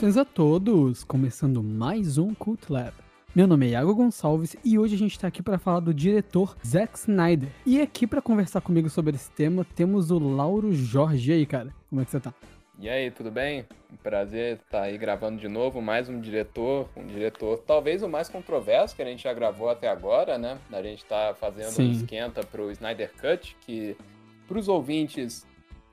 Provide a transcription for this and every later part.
Saudações a todos! Começando mais um Cult Lab. Meu nome é Iago Gonçalves e hoje a gente está aqui para falar do diretor Zack Snyder. E aqui para conversar comigo sobre esse tema temos o Lauro Jorge. E aí, cara? Como é que você tá? E aí, tudo bem? Um prazer estar aí gravando de novo mais um diretor, um diretor talvez o mais controverso que a gente já gravou até agora, né? A gente está fazendo Sim. um esquenta para o Snyder Cut, que para os ouvintes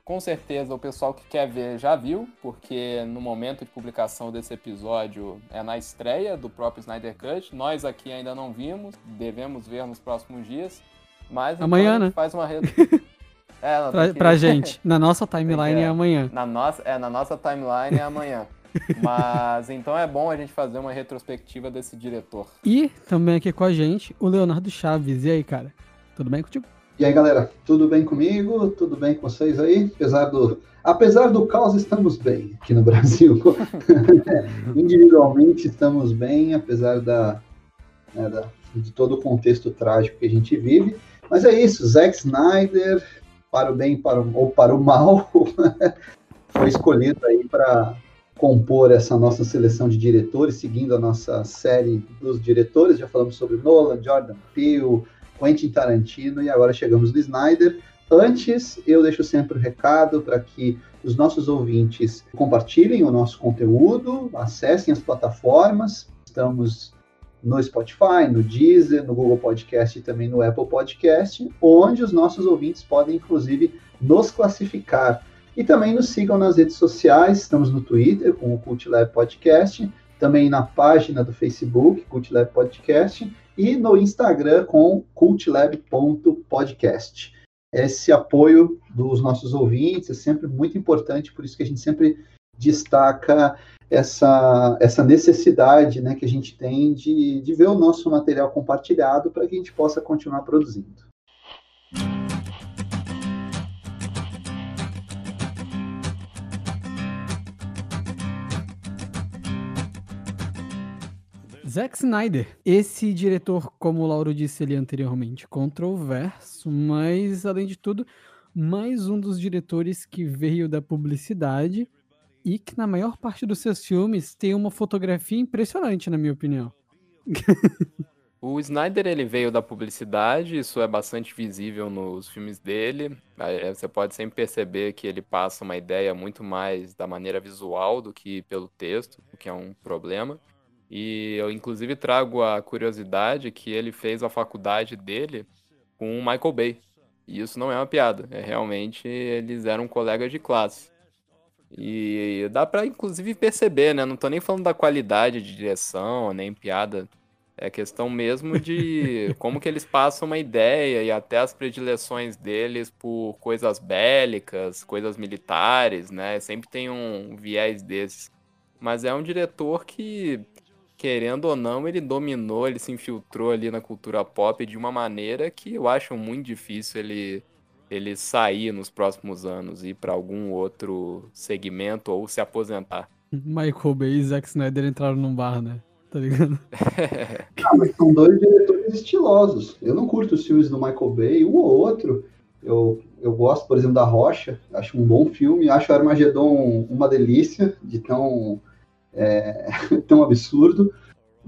com certeza o pessoal que quer ver já viu, porque no momento de publicação desse episódio é na estreia do próprio Snyder Cut. Nós aqui ainda não vimos, devemos ver nos próximos dias. Mas então amanhã, então né? faz uma É, não, pra, que... pra gente, na nossa timeline é, é amanhã. Na nossa, é, na nossa timeline é amanhã. Mas então é bom a gente fazer uma retrospectiva desse diretor. E também aqui com a gente, o Leonardo Chaves. E aí, cara? Tudo bem contigo? E aí, galera, tudo bem comigo? Tudo bem com vocês aí? Apesar do, apesar do caos, estamos bem aqui no Brasil. Individualmente estamos bem, apesar da, né, da, de todo o contexto trágico que a gente vive. Mas é isso, Zack Snyder, para o bem para o, ou para o mal, foi escolhido aí para compor essa nossa seleção de diretores, seguindo a nossa série dos diretores. Já falamos sobre Nolan, Jordan Peele, Quentin Tarantino e agora chegamos no Snyder. Antes, eu deixo sempre o recado para que os nossos ouvintes compartilhem o nosso conteúdo, acessem as plataformas. Estamos no Spotify, no Deezer, no Google Podcast e também no Apple Podcast, onde os nossos ouvintes podem, inclusive, nos classificar. E também nos sigam nas redes sociais, estamos no Twitter com o Cult Lab Podcast, também na página do Facebook, Cult Lab Podcast, e no Instagram com cultlab.podcast. Esse apoio dos nossos ouvintes é sempre muito importante, por isso que a gente sempre destaca essa, essa necessidade né, que a gente tem de, de ver o nosso material compartilhado para que a gente possa continuar produzindo. Zack Snyder, esse diretor, como o Lauro disse ali anteriormente, controverso, mas além de tudo, mais um dos diretores que veio da publicidade e que na maior parte dos seus filmes tem uma fotografia impressionante, na minha opinião. O Snyder ele veio da publicidade, isso é bastante visível nos filmes dele. Você pode sempre perceber que ele passa uma ideia muito mais da maneira visual do que pelo texto, o que é um problema. E eu, inclusive, trago a curiosidade que ele fez a faculdade dele com o Michael Bay. E isso não é uma piada, é realmente eles eram colegas de classe. E dá para inclusive perceber, né? Não tô nem falando da qualidade de direção, nem piada. É questão mesmo de como que eles passam uma ideia e até as predileções deles por coisas bélicas, coisas militares, né? Sempre tem um viés desses. Mas é um diretor que querendo ou não, ele dominou, ele se infiltrou ali na cultura pop de uma maneira que eu acho muito difícil ele, ele sair nos próximos anos, ir para algum outro segmento ou se aposentar. Michael Bay e Zack Snyder entraram num bar, né? Tá ligado? ah, mas são dois diretores estilosos. Eu não curto os filmes do Michael Bay, um ou outro. Eu, eu gosto, por exemplo, da Rocha, acho um bom filme, acho Armagedon uma delícia de tão é, tão absurdo,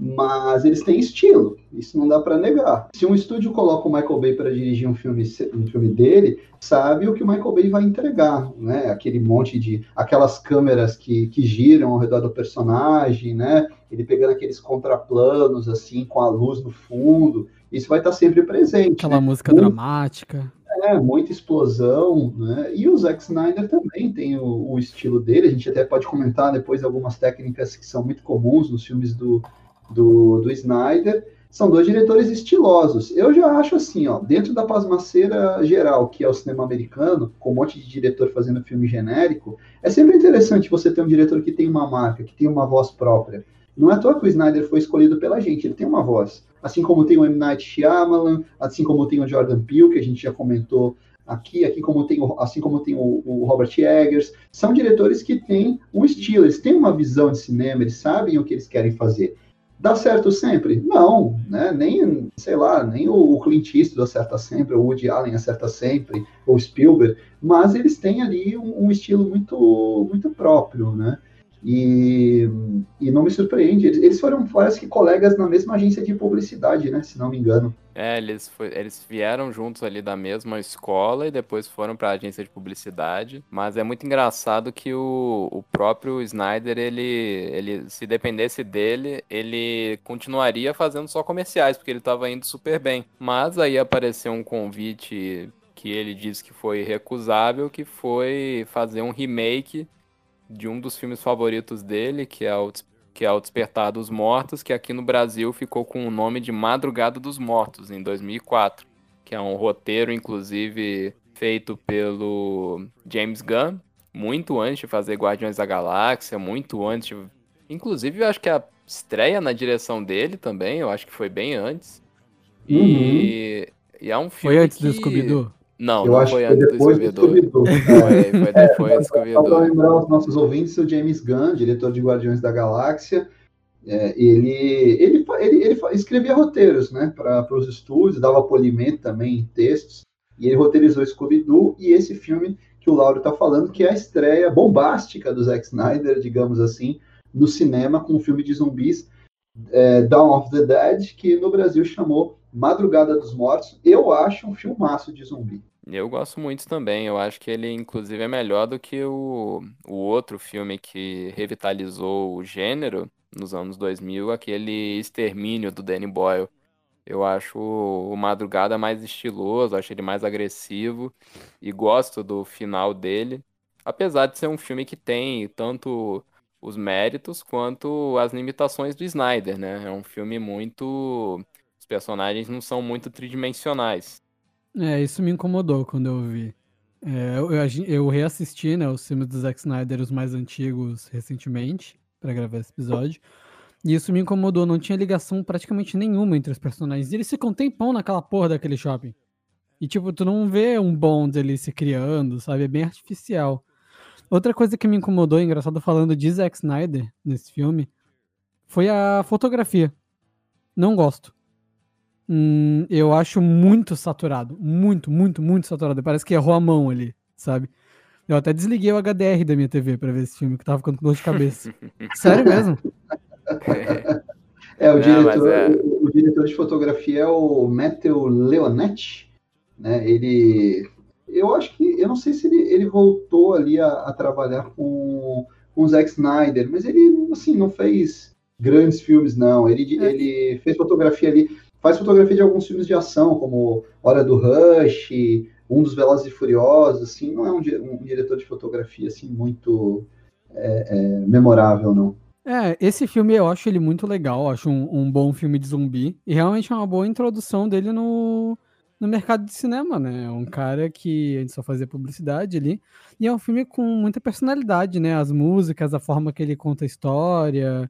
mas eles têm estilo, isso não dá para negar. Se um estúdio coloca o Michael Bay para dirigir um filme, um filme dele, sabe o que o Michael Bay vai entregar, né? Aquele monte de aquelas câmeras que, que giram ao redor do personagem, né? Ele pegando aqueles contraplanos assim com a luz no fundo, isso vai estar sempre presente. Aquela né? música dramática. É, muita explosão, né? E o Zack Snyder também tem o, o, estilo dele. A gente até pode comentar depois algumas técnicas que são muito comuns nos filmes do, do, do Snyder. São dois diretores estilosos. Eu já acho assim, ó, dentro da pasmaceira geral, que é o cinema americano, com um monte de diretor fazendo filme genérico, é sempre interessante você ter um diretor que tem uma marca, que tem uma voz própria. Não é à toa que o Snyder foi escolhido pela gente, ele tem uma voz assim como tem o M. Night Shyamalan, assim como tem o Jordan Peele, que a gente já comentou aqui, aqui como tem o, assim como tem o, o, Robert Eggers, são diretores que têm um estilo, eles têm uma visão de cinema, eles sabem o que eles querem fazer. Dá certo sempre? Não, né? Nem, sei lá, nem o Clint Eastwood acerta sempre, o Woody Allen acerta sempre, ou Spielberg, mas eles têm ali um, um estilo muito, muito próprio, né? E, e não me surpreende. Eles, foram, parece que, colegas na mesma agência de publicidade, né? Se não me engano. É, eles, foi, eles vieram juntos ali da mesma escola e depois foram para a agência de publicidade. Mas é muito engraçado que o, o próprio Snyder, ele, ele, se dependesse dele, ele continuaria fazendo só comerciais, porque ele estava indo super bem. Mas aí apareceu um convite que ele disse que foi recusável, que foi fazer um remake de um dos filmes favoritos dele, que é o que é o Despertar dos Mortos, que aqui no Brasil ficou com o nome de Madrugada dos Mortos, em 2004, que é um roteiro, inclusive, feito pelo James Gunn, muito antes de fazer Guardiões da Galáxia, muito antes de... Inclusive, eu acho que a estreia na direção dele também, eu acho que foi bem antes. Uhum. E... e é um filme Foi antes que... do Scooby-Doo? Não, eu não foi antes do Scooby-Doo. Scooby foi, foi depois é, do Scooby-Doo. Para lembrar os nossos ouvintes, o James Gunn, diretor de Guardiões da Galáxia, é, ele, ele, ele, ele, escrevia roteiros né, para os estúdios, dava polimento também em textos, e ele roteirizou Scooby-Doo e esse filme que o Lauro está falando, que é a estreia bombástica do Zack Snyder, digamos assim, no cinema com o filme de zumbis é, Dawn of the Dead, que no Brasil chamou Madrugada dos Mortos. Eu acho um filmaço de zumbi. Eu gosto muito também. Eu acho que ele, inclusive, é melhor do que o, o outro filme que revitalizou o gênero nos anos 2000, aquele Extermínio do Danny Boyle. Eu acho o Madrugada mais estiloso, acho ele mais agressivo e gosto do final dele. Apesar de ser um filme que tem tanto os méritos quanto as limitações do Snyder, né? É um filme muito. Os personagens não são muito tridimensionais. É, isso me incomodou quando eu vi. É, eu, eu, reassisti, né, os filmes do Zack Snyder, os mais antigos, recentemente, para gravar esse episódio. E isso me incomodou, não tinha ligação praticamente nenhuma entre os personagens. E eles ficam tempão naquela porra daquele shopping. E, tipo, tu não vê um bond ali se criando, sabe? É bem artificial. Outra coisa que me incomodou, engraçado falando de Zack Snyder nesse filme, foi a fotografia. Não gosto. Hum, eu acho muito saturado. Muito, muito, muito saturado. Parece que errou a mão ali, sabe? Eu até desliguei o HDR da minha TV pra ver esse filme, que tava ficando com dor de cabeça. Sério mesmo? É, o, Não, diretor, é... O, o, diretor de fotografia é o Matthew Leonetti, né? Ele, eu acho que, eu não sei se ele, ele voltou ali a, a trabalhar com, com o Zack Snyder, mas ele, assim, não fez grandes filmes, não. Ele, é. ele fez fotografia ali faz fotografia de alguns filmes de ação, como Hora do Rush, um dos Velozes e Furiosos, assim, não é um, um diretor de fotografia, assim, muito é, é, memorável, não. É, esse filme eu acho ele muito legal, acho um, um, bom filme de zumbi, e realmente é uma boa introdução dele no, no mercado de cinema, né? É um cara que a gente só fazia publicidade ali, e é um filme com muita personalidade, né? As músicas, a forma que ele conta a história,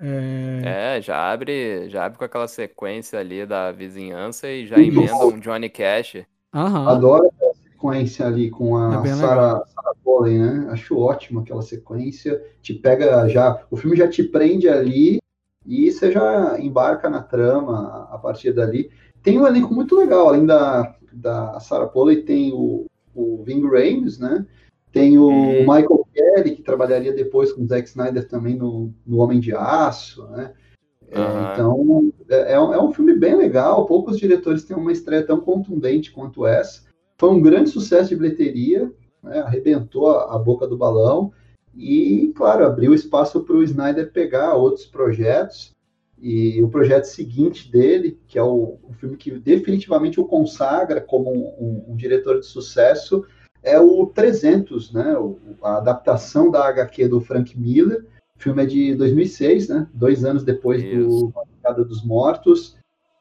é... é, já abre, já abre com aquela sequência ali da vizinhança e já emenda um Johnny Cash. Aham. Adoro a sequência ali com a é Sarah, Sarah Polley, né? Acho ótimo aquela sequência. Te pega já, o filme já te prende ali e você já embarca na trama a partir dali. Tem um elenco muito legal, além da, da Sarah Polley, tem o, o Ving Rhames, né? Tem o hum. Michael Kelly, que trabalharia depois com o Zack Snyder também no, no Homem de Aço, né? É, então, é, é, um, é um filme bem legal. Poucos diretores têm uma estreia tão contundente quanto essa. Foi um grande sucesso de bilheteria, né? arrebentou a, a, boca do balão e, claro, abriu espaço para o Snyder pegar outros projetos. E o projeto seguinte dele, que é o, o filme que definitivamente o consagra como um, um, um diretor de sucesso, é o 300, né? A adaptação da HQ do Frank Miller. O filme é de 2006, né? Dois anos depois Isso. do Madrugada dos Mortos.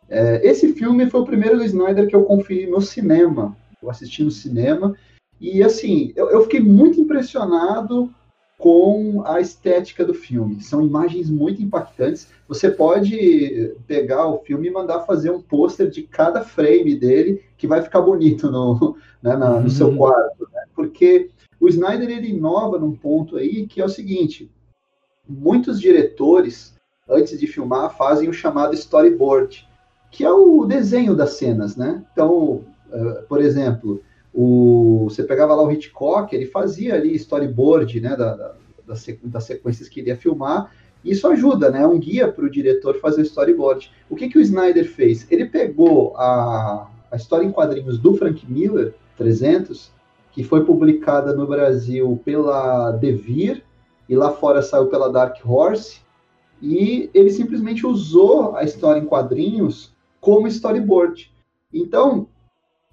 É, esse filme foi o primeiro do Snyder que eu conferi no cinema. Eu assisti no cinema. E, assim, eu, eu fiquei muito impressionado com a estética do filme. São imagens muito impactantes. Você pode pegar o filme e mandar fazer um pôster de cada frame dele, que vai ficar bonito no, né, na, no uhum. seu quarto. Né? Porque o Snyder ele inova num ponto aí que é o seguinte: muitos diretores, antes de filmar, fazem o chamado storyboard, que é o desenho das cenas. Né? Então, uh, por exemplo, o, você pegava lá o Hitchcock, ele fazia ali storyboard né, da, da, das, sequências que ele ia filmar. Isso ajuda, né? É um guia para o diretor fazer storyboard. O que, que o Snyder fez? Ele pegou a, a história em quadrinhos do Frank Miller, 300, que foi publicada no Brasil pela Devir, e lá fora saiu pela Dark Horse, e ele simplesmente usou a história em quadrinhos como storyboard. Então,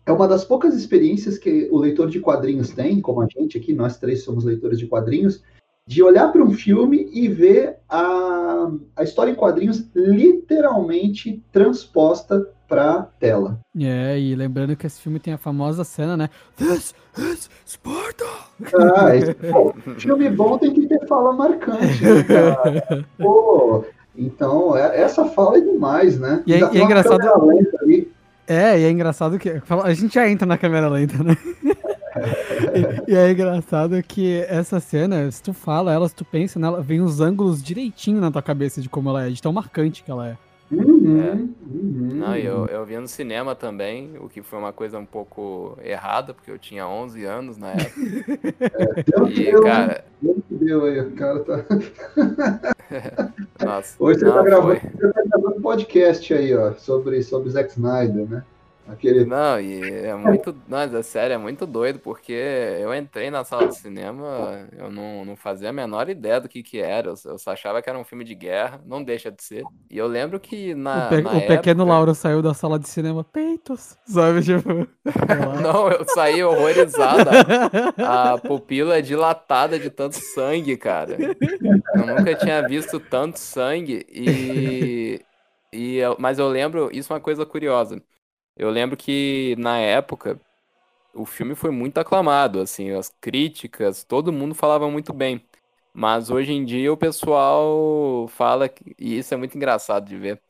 é uma das poucas experiências que o leitor de quadrinhos tem, como a gente aqui, nós três somos leitores de quadrinhos, de olhar para um filme e ver a, a história em quadrinhos literalmente transposta para tela. É, e lembrando que esse filme tem a famosa cena, né? This is Sparta! Ah, esse, pô, filme bom tem que ter fala marcante, né, cara? Pô, então, é, essa fala é demais, né? E, é, e é engraçado. É, e é engraçado que. A gente já entra na câmera lenta, né? e, e, é engraçado que essa cena, se tu fala ela, se tu pensa nela, vem os ângulos direitinho na tua cabeça de como ela é, de tão marcante que ela é. Uhum, é. uhum. Não, eu, eu vi no cinema também, o que foi uma coisa um pouco errada, porque eu tinha 11 anos na época. É, e, deu, cara... Que deu aí, o cara tá... Nossa, Hoje você, tá não, tá gravando, você tá gravando podcast aí, ó, sobre, sobre Zack Snyder, né? Aquele... Não, e é muito. Mas é sério, é muito doido, porque eu entrei na sala de cinema, eu não, não fazia a menor ideia do que, que era. Eu, eu só achava que era um filme de guerra, não deixa de ser. E eu lembro que na. O, pe na o época... pequeno Lauro saiu da sala de cinema, peitos, sabe? Tipo. não, eu saí horrorizada. A pupila é dilatada de tanto sangue, cara. Eu nunca tinha visto tanto sangue e. e eu... Mas eu lembro, isso é uma coisa curiosa. Eu lembro que na época o filme foi muito aclamado, assim, as críticas, todo mundo falava muito bem. Mas hoje em dia o pessoal fala, que, e isso é muito engraçado de ver.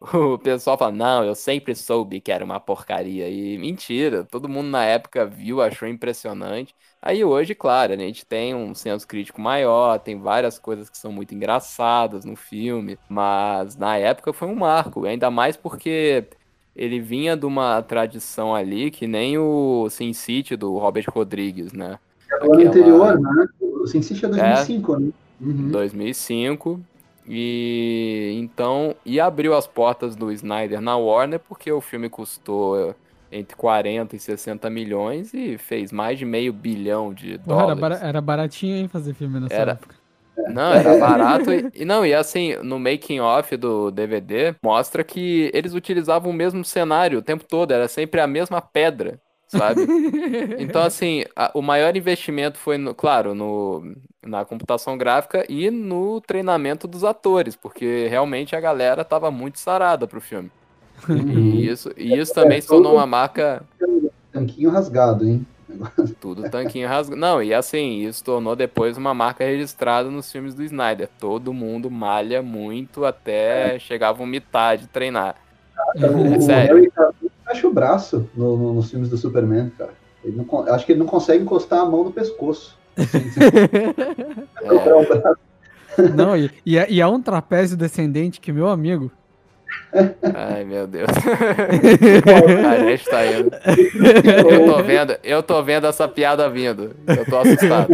O pessoal fala, não, eu sempre soube que era uma porcaria. E mentira, todo mundo na época viu, achou impressionante. Aí hoje, claro, a gente tem um senso crítico maior, tem várias coisas que são muito engraçadas no filme, mas na época foi um marco, ainda mais porque ele vinha de uma tradição ali que nem o Sin City do Robert Rodrigues, né? É o ano anterior, né? O Sin City é 2005, é, né? Uhum. 2005. E então, e abriu as portas do Snyder na Warner porque o filme custou entre 40 e 60 milhões e fez mais de meio bilhão de dólares. Era, era baratinho hein, fazer filme nessa era, época. Não, era barato. E, não, e assim, no making off do DVD, mostra que eles utilizavam o mesmo cenário o tempo todo, era sempre a mesma pedra, sabe? Então, assim, a, o maior investimento foi, no, claro, no, na computação gráfica e no treinamento dos atores, porque realmente a galera tava muito sarada pro filme. E uhum. isso, e isso também se tornou uma marca. Tanquinho rasgado, hein? Tudo tanquinho rasgado. Não, e assim, isso tornou depois uma marca registrada nos filmes do Snyder. Todo mundo malha muito até chegar a vomitar de treinar. Cara, é sério. fecha o braço no, no, nos filmes do Superman, cara. Ele não, acho que ele não consegue encostar a mão no pescoço. é. Não, e, e, é, e é um trapézio descendente que, meu amigo, Ai, meu Deus. a gente tá indo. Eu tô vendo, eu tô vendo essa piada vindo. Eu tô assustado.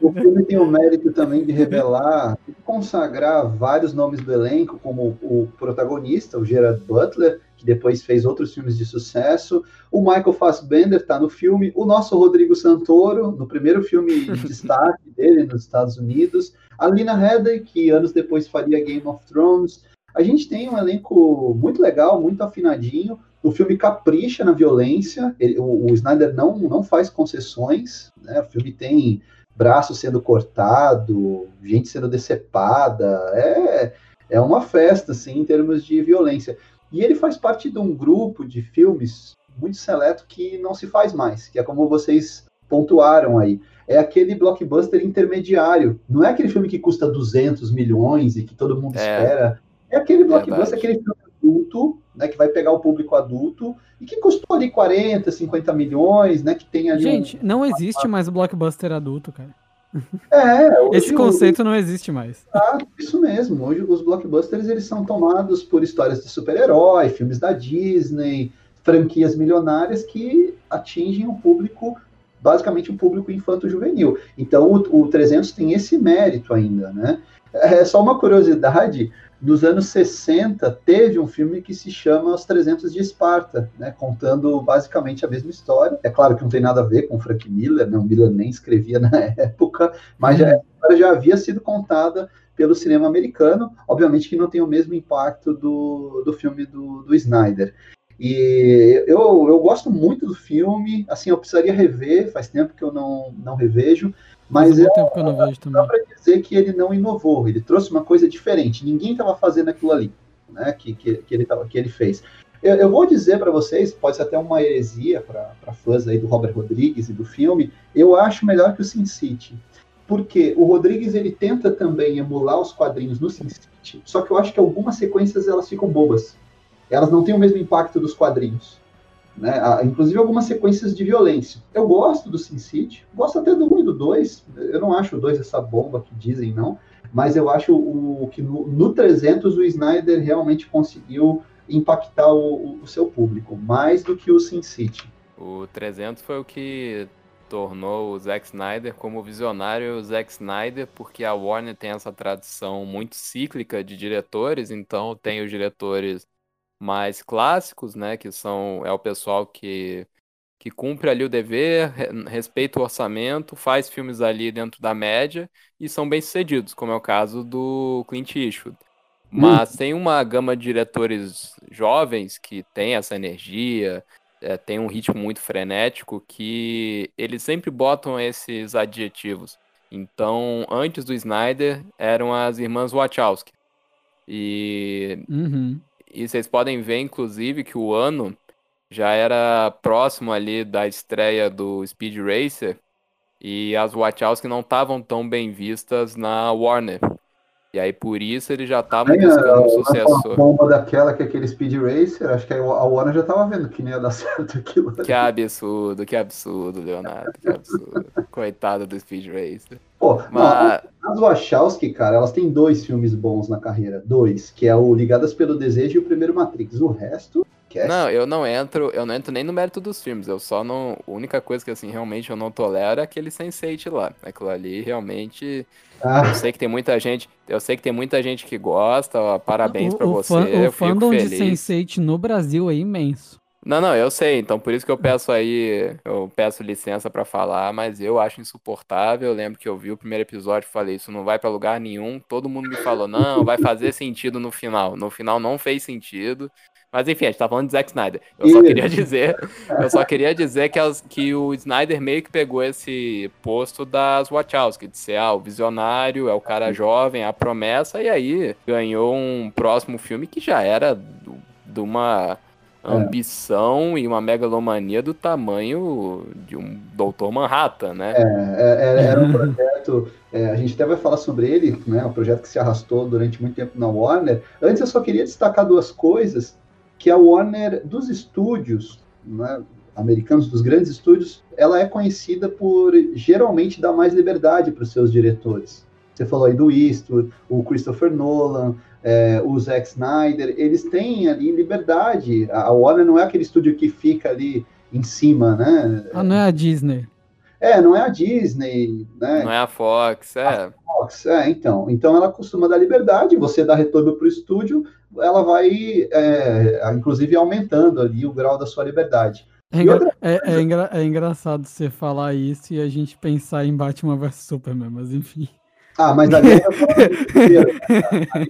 O filme tem o mérito também de revelar e consagrar vários nomes do elenco, como o protagonista, o Gerard Butler, que depois fez outros filmes de sucesso. O Michael Fassbender tá no filme. O nosso Rodrigo Santoro, no primeiro filme de destaque dele nos Estados Unidos. A Lina Headey, que anos depois faria Game of Thrones. A gente tem um elenco muito legal, muito afinadinho. O filme capricha na violência. Ele, o, o, Snyder não, não faz concessões. Né? O filme tem braço sendo cortado, gente sendo decepada. É, é uma festa, assim, em termos de violência. E ele faz parte de um grupo de filmes muito seleto que não se faz mais, que é como vocês pontuaram aí. É aquele blockbuster intermediário. Não é aquele filme que custa 200 milhões e que todo mundo é. espera é aquele blockbuster, aquele filme adulto, né, que vai pegar o público adulto e que custou ali 40, 50 milhões, né, que tem ali Gente, um... não existe mais o blockbuster adulto, cara. É, Esse conceito o... não existe mais. Ah, isso mesmo. Hoje os blockbusters eles são tomados por histórias de super-herói, filmes da Disney, franquias milionárias que atingem um público basicamente um público infanto-juvenil. Então o, o 300 tem esse mérito ainda, né? É só uma curiosidade, nos anos 60 teve um filme que se chama Os 300 de Esparta, né, contando basicamente a mesma história. É claro que não tem nada a ver com Frank Miller, né, o Miller nem escrevia na época, mas já, já havia sido contada pelo cinema americano, obviamente que não tem o mesmo impacto do, do filme do, do Snyder. E eu, eu gosto muito do filme, assim, eu precisaria rever, faz tempo que eu não, não revejo, mas é, tempo que eu não vejo também. dá para dizer que ele não inovou, ele trouxe uma coisa diferente, ninguém estava fazendo aquilo ali, né, que, que, que, ele, tava, que ele fez. Eu, eu vou dizer para vocês, pode ser até uma heresia para fãs aí do Robert Rodrigues e do filme, eu acho melhor que o Sin City, porque o Rodrigues ele tenta também emular os quadrinhos no Sin City, só que eu acho que algumas sequências elas ficam bobas, elas não têm o mesmo impacto dos quadrinhos. Né? Inclusive algumas sequências de violência. Eu gosto do Sin City, gosto até do 1 e do 2. Eu não acho o 2 essa bomba que dizem, não. Mas eu acho o, que no, no 300 o Snyder realmente conseguiu impactar o, o seu público, mais do que o Sin City. O 300 foi o que tornou o Zack Snyder como visionário Zack Snyder, porque a Warner tem essa tradição muito cíclica de diretores, então tem os diretores mais clássicos, né, que são é o pessoal que que cumpre ali o dever, respeita o orçamento, faz filmes ali dentro da média e são bem-sucedidos, como é o caso do Clint Eastwood. Mas hum. tem uma gama de diretores jovens que tem essa energia, é, tem um ritmo muito frenético que eles sempre botam esses adjetivos. Então, antes do Snyder, eram as irmãs Wachowski. E uhum. E vocês podem ver, inclusive, que o ano já era próximo ali da estreia do Speed Racer e as Wachowski não estavam tão bem vistas na Warner. E aí por isso eles já estavam buscando um sucessor. bomba daquela que é aquele Speed Racer, acho que a Warner já estava vendo que nem ia dar certo aquilo. Que absurdo, que absurdo, Leonardo, que absurdo. Coitado do Speed Racer. Pô, Mas... não, as Wachowski, cara, elas têm dois filmes bons na carreira, dois, que é o Ligadas pelo Desejo e o primeiro Matrix. O resto não, eu não entro, eu não entro nem no mérito dos filmes. Eu só não. A única coisa que assim realmente eu não tolero é aquele Sense8 lá. Aquilo ali realmente. Ah. Eu sei que tem muita gente. Eu sei que tem muita gente que gosta. Ó, parabéns para você. Fã, o fandom de Sense8 no Brasil é imenso. Não, não, eu sei. Então por isso que eu peço aí, eu peço licença para falar, mas eu acho insuportável. Eu lembro que eu vi o primeiro episódio e falei, isso não vai para lugar nenhum. Todo mundo me falou, não, vai fazer sentido no final. No final não fez sentido. Mas enfim, a gente tá falando de Zack Snyder. Eu só queria dizer, eu só queria dizer que, as, que o Snyder meio que pegou esse posto das Wachowski, de ser ah, o visionário, é o cara jovem, a promessa, e aí ganhou um próximo filme que já era de uma é. ambição é. e uma megalomania do tamanho de um Doutor Manhattan, né? É, é, é era um projeto, é, a gente até vai falar sobre ele, né? Um projeto que se arrastou durante muito tempo na Warner. Antes eu só queria destacar duas coisas que a Warner dos estúdios né, americanos, dos grandes estúdios, ela é conhecida por geralmente dar mais liberdade para os seus diretores. Você falou aí do Eastwood, o Christopher Nolan, é, o Zack Snyder, eles têm ali liberdade. A Warner não é aquele estúdio que fica ali em cima, né? Ah, não é a Disney. É, não é a Disney, né? Não é a Fox, é. A Fox, é, então. Então ela costuma dar liberdade, você dá retorno para o estúdio, ela vai, é, inclusive, aumentando ali o grau da sua liberdade. É, engra é, é, engra é, engraçado você falar isso e a gente pensar em Batman vs Superman, mas enfim. Ah, mas ali era desespero.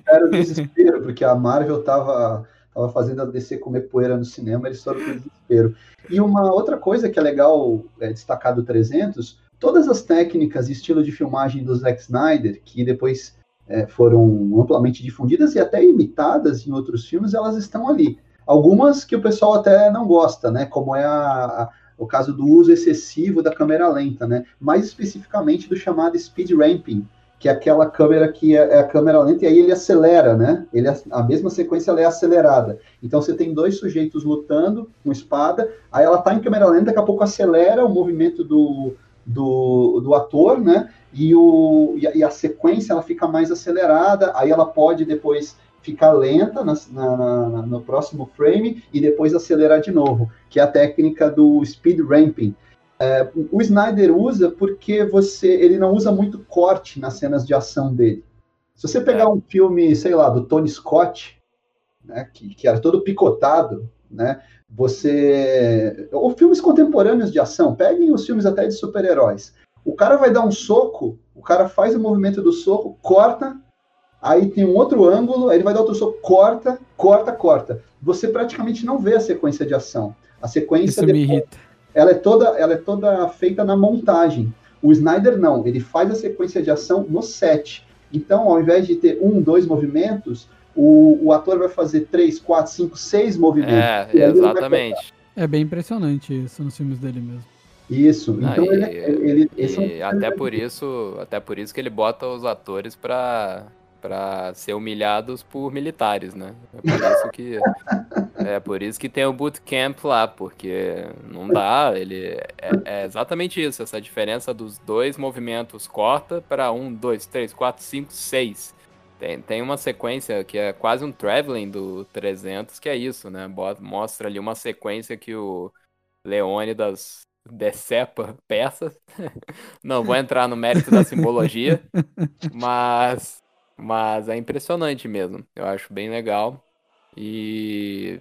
era desespero, porque a Marvel tava, tava fazendo a DC comer poeira no cinema, eles foram pro desespero. E uma outra coisa que é legal é, destacar do 300, todas as técnicas e estilo de filmagem do Zack Snyder, que depois é, foram amplamente difundidas e até imitadas em outros filmes, elas estão ali. Algumas que o pessoal até não gosta, né? Como é a, a, o caso do uso excessivo da câmera lenta, né? Mais especificamente do chamado speed ramping, que é aquela câmera que é, é a câmera lenta e aí ele acelera, né? Ele, a mesma sequência é acelerada. Então você tem dois sujeitos lutando com espada, aí ela está em câmera lenta, daqui a pouco acelera o movimento do, do, do ator, né? E, o, e a, e, a, sequência ela fica mais acelerada, aí ela pode depois ficar lenta na, na, na, no próximo frame e depois acelerar de novo, que é a técnica do speed ramping. É, o Snyder usa porque você ele não usa muito corte nas cenas de ação dele. Se você pegar é. um filme, sei lá, do Tony Scott, né, que, que era todo picotado, né, você. Ou filmes contemporâneos de ação, peguem os filmes até de super-heróis. O cara vai dar um soco, o cara faz o movimento do soco, corta, aí tem um outro ângulo, aí ele vai dar outro soco, corta, corta, corta. Você praticamente não vê a sequência de ação. A sequência Isso me irrita. Ela é toda, ela é toda feita na montagem. O Snyder não, ele faz a sequência de ação no set. Então, ao invés de ter um, dois movimentos, o, o ator vai fazer três, quatro, cinco, seis movimentos. É, exatamente. É bem impressionante isso nos filmes dele mesmo. Isso. Então Não, ele, e, ele, e é um... até por isso, até por isso que ele bota os atores para para ser humilhados por militares, né? É por isso que é por isso que tem o bootcamp lá, porque não dá, ele é, é exatamente isso, essa diferença dos dois movimentos corta para um, dois, três, quatro, cinco, seis. Tem, tem uma sequência que é quase um traveling do 300, que é isso, né? Mostra ali uma sequência que o Leônidas decepa peças. Não vou entrar no mérito da simbologia, mas mas é impressionante mesmo. Eu acho bem legal. E,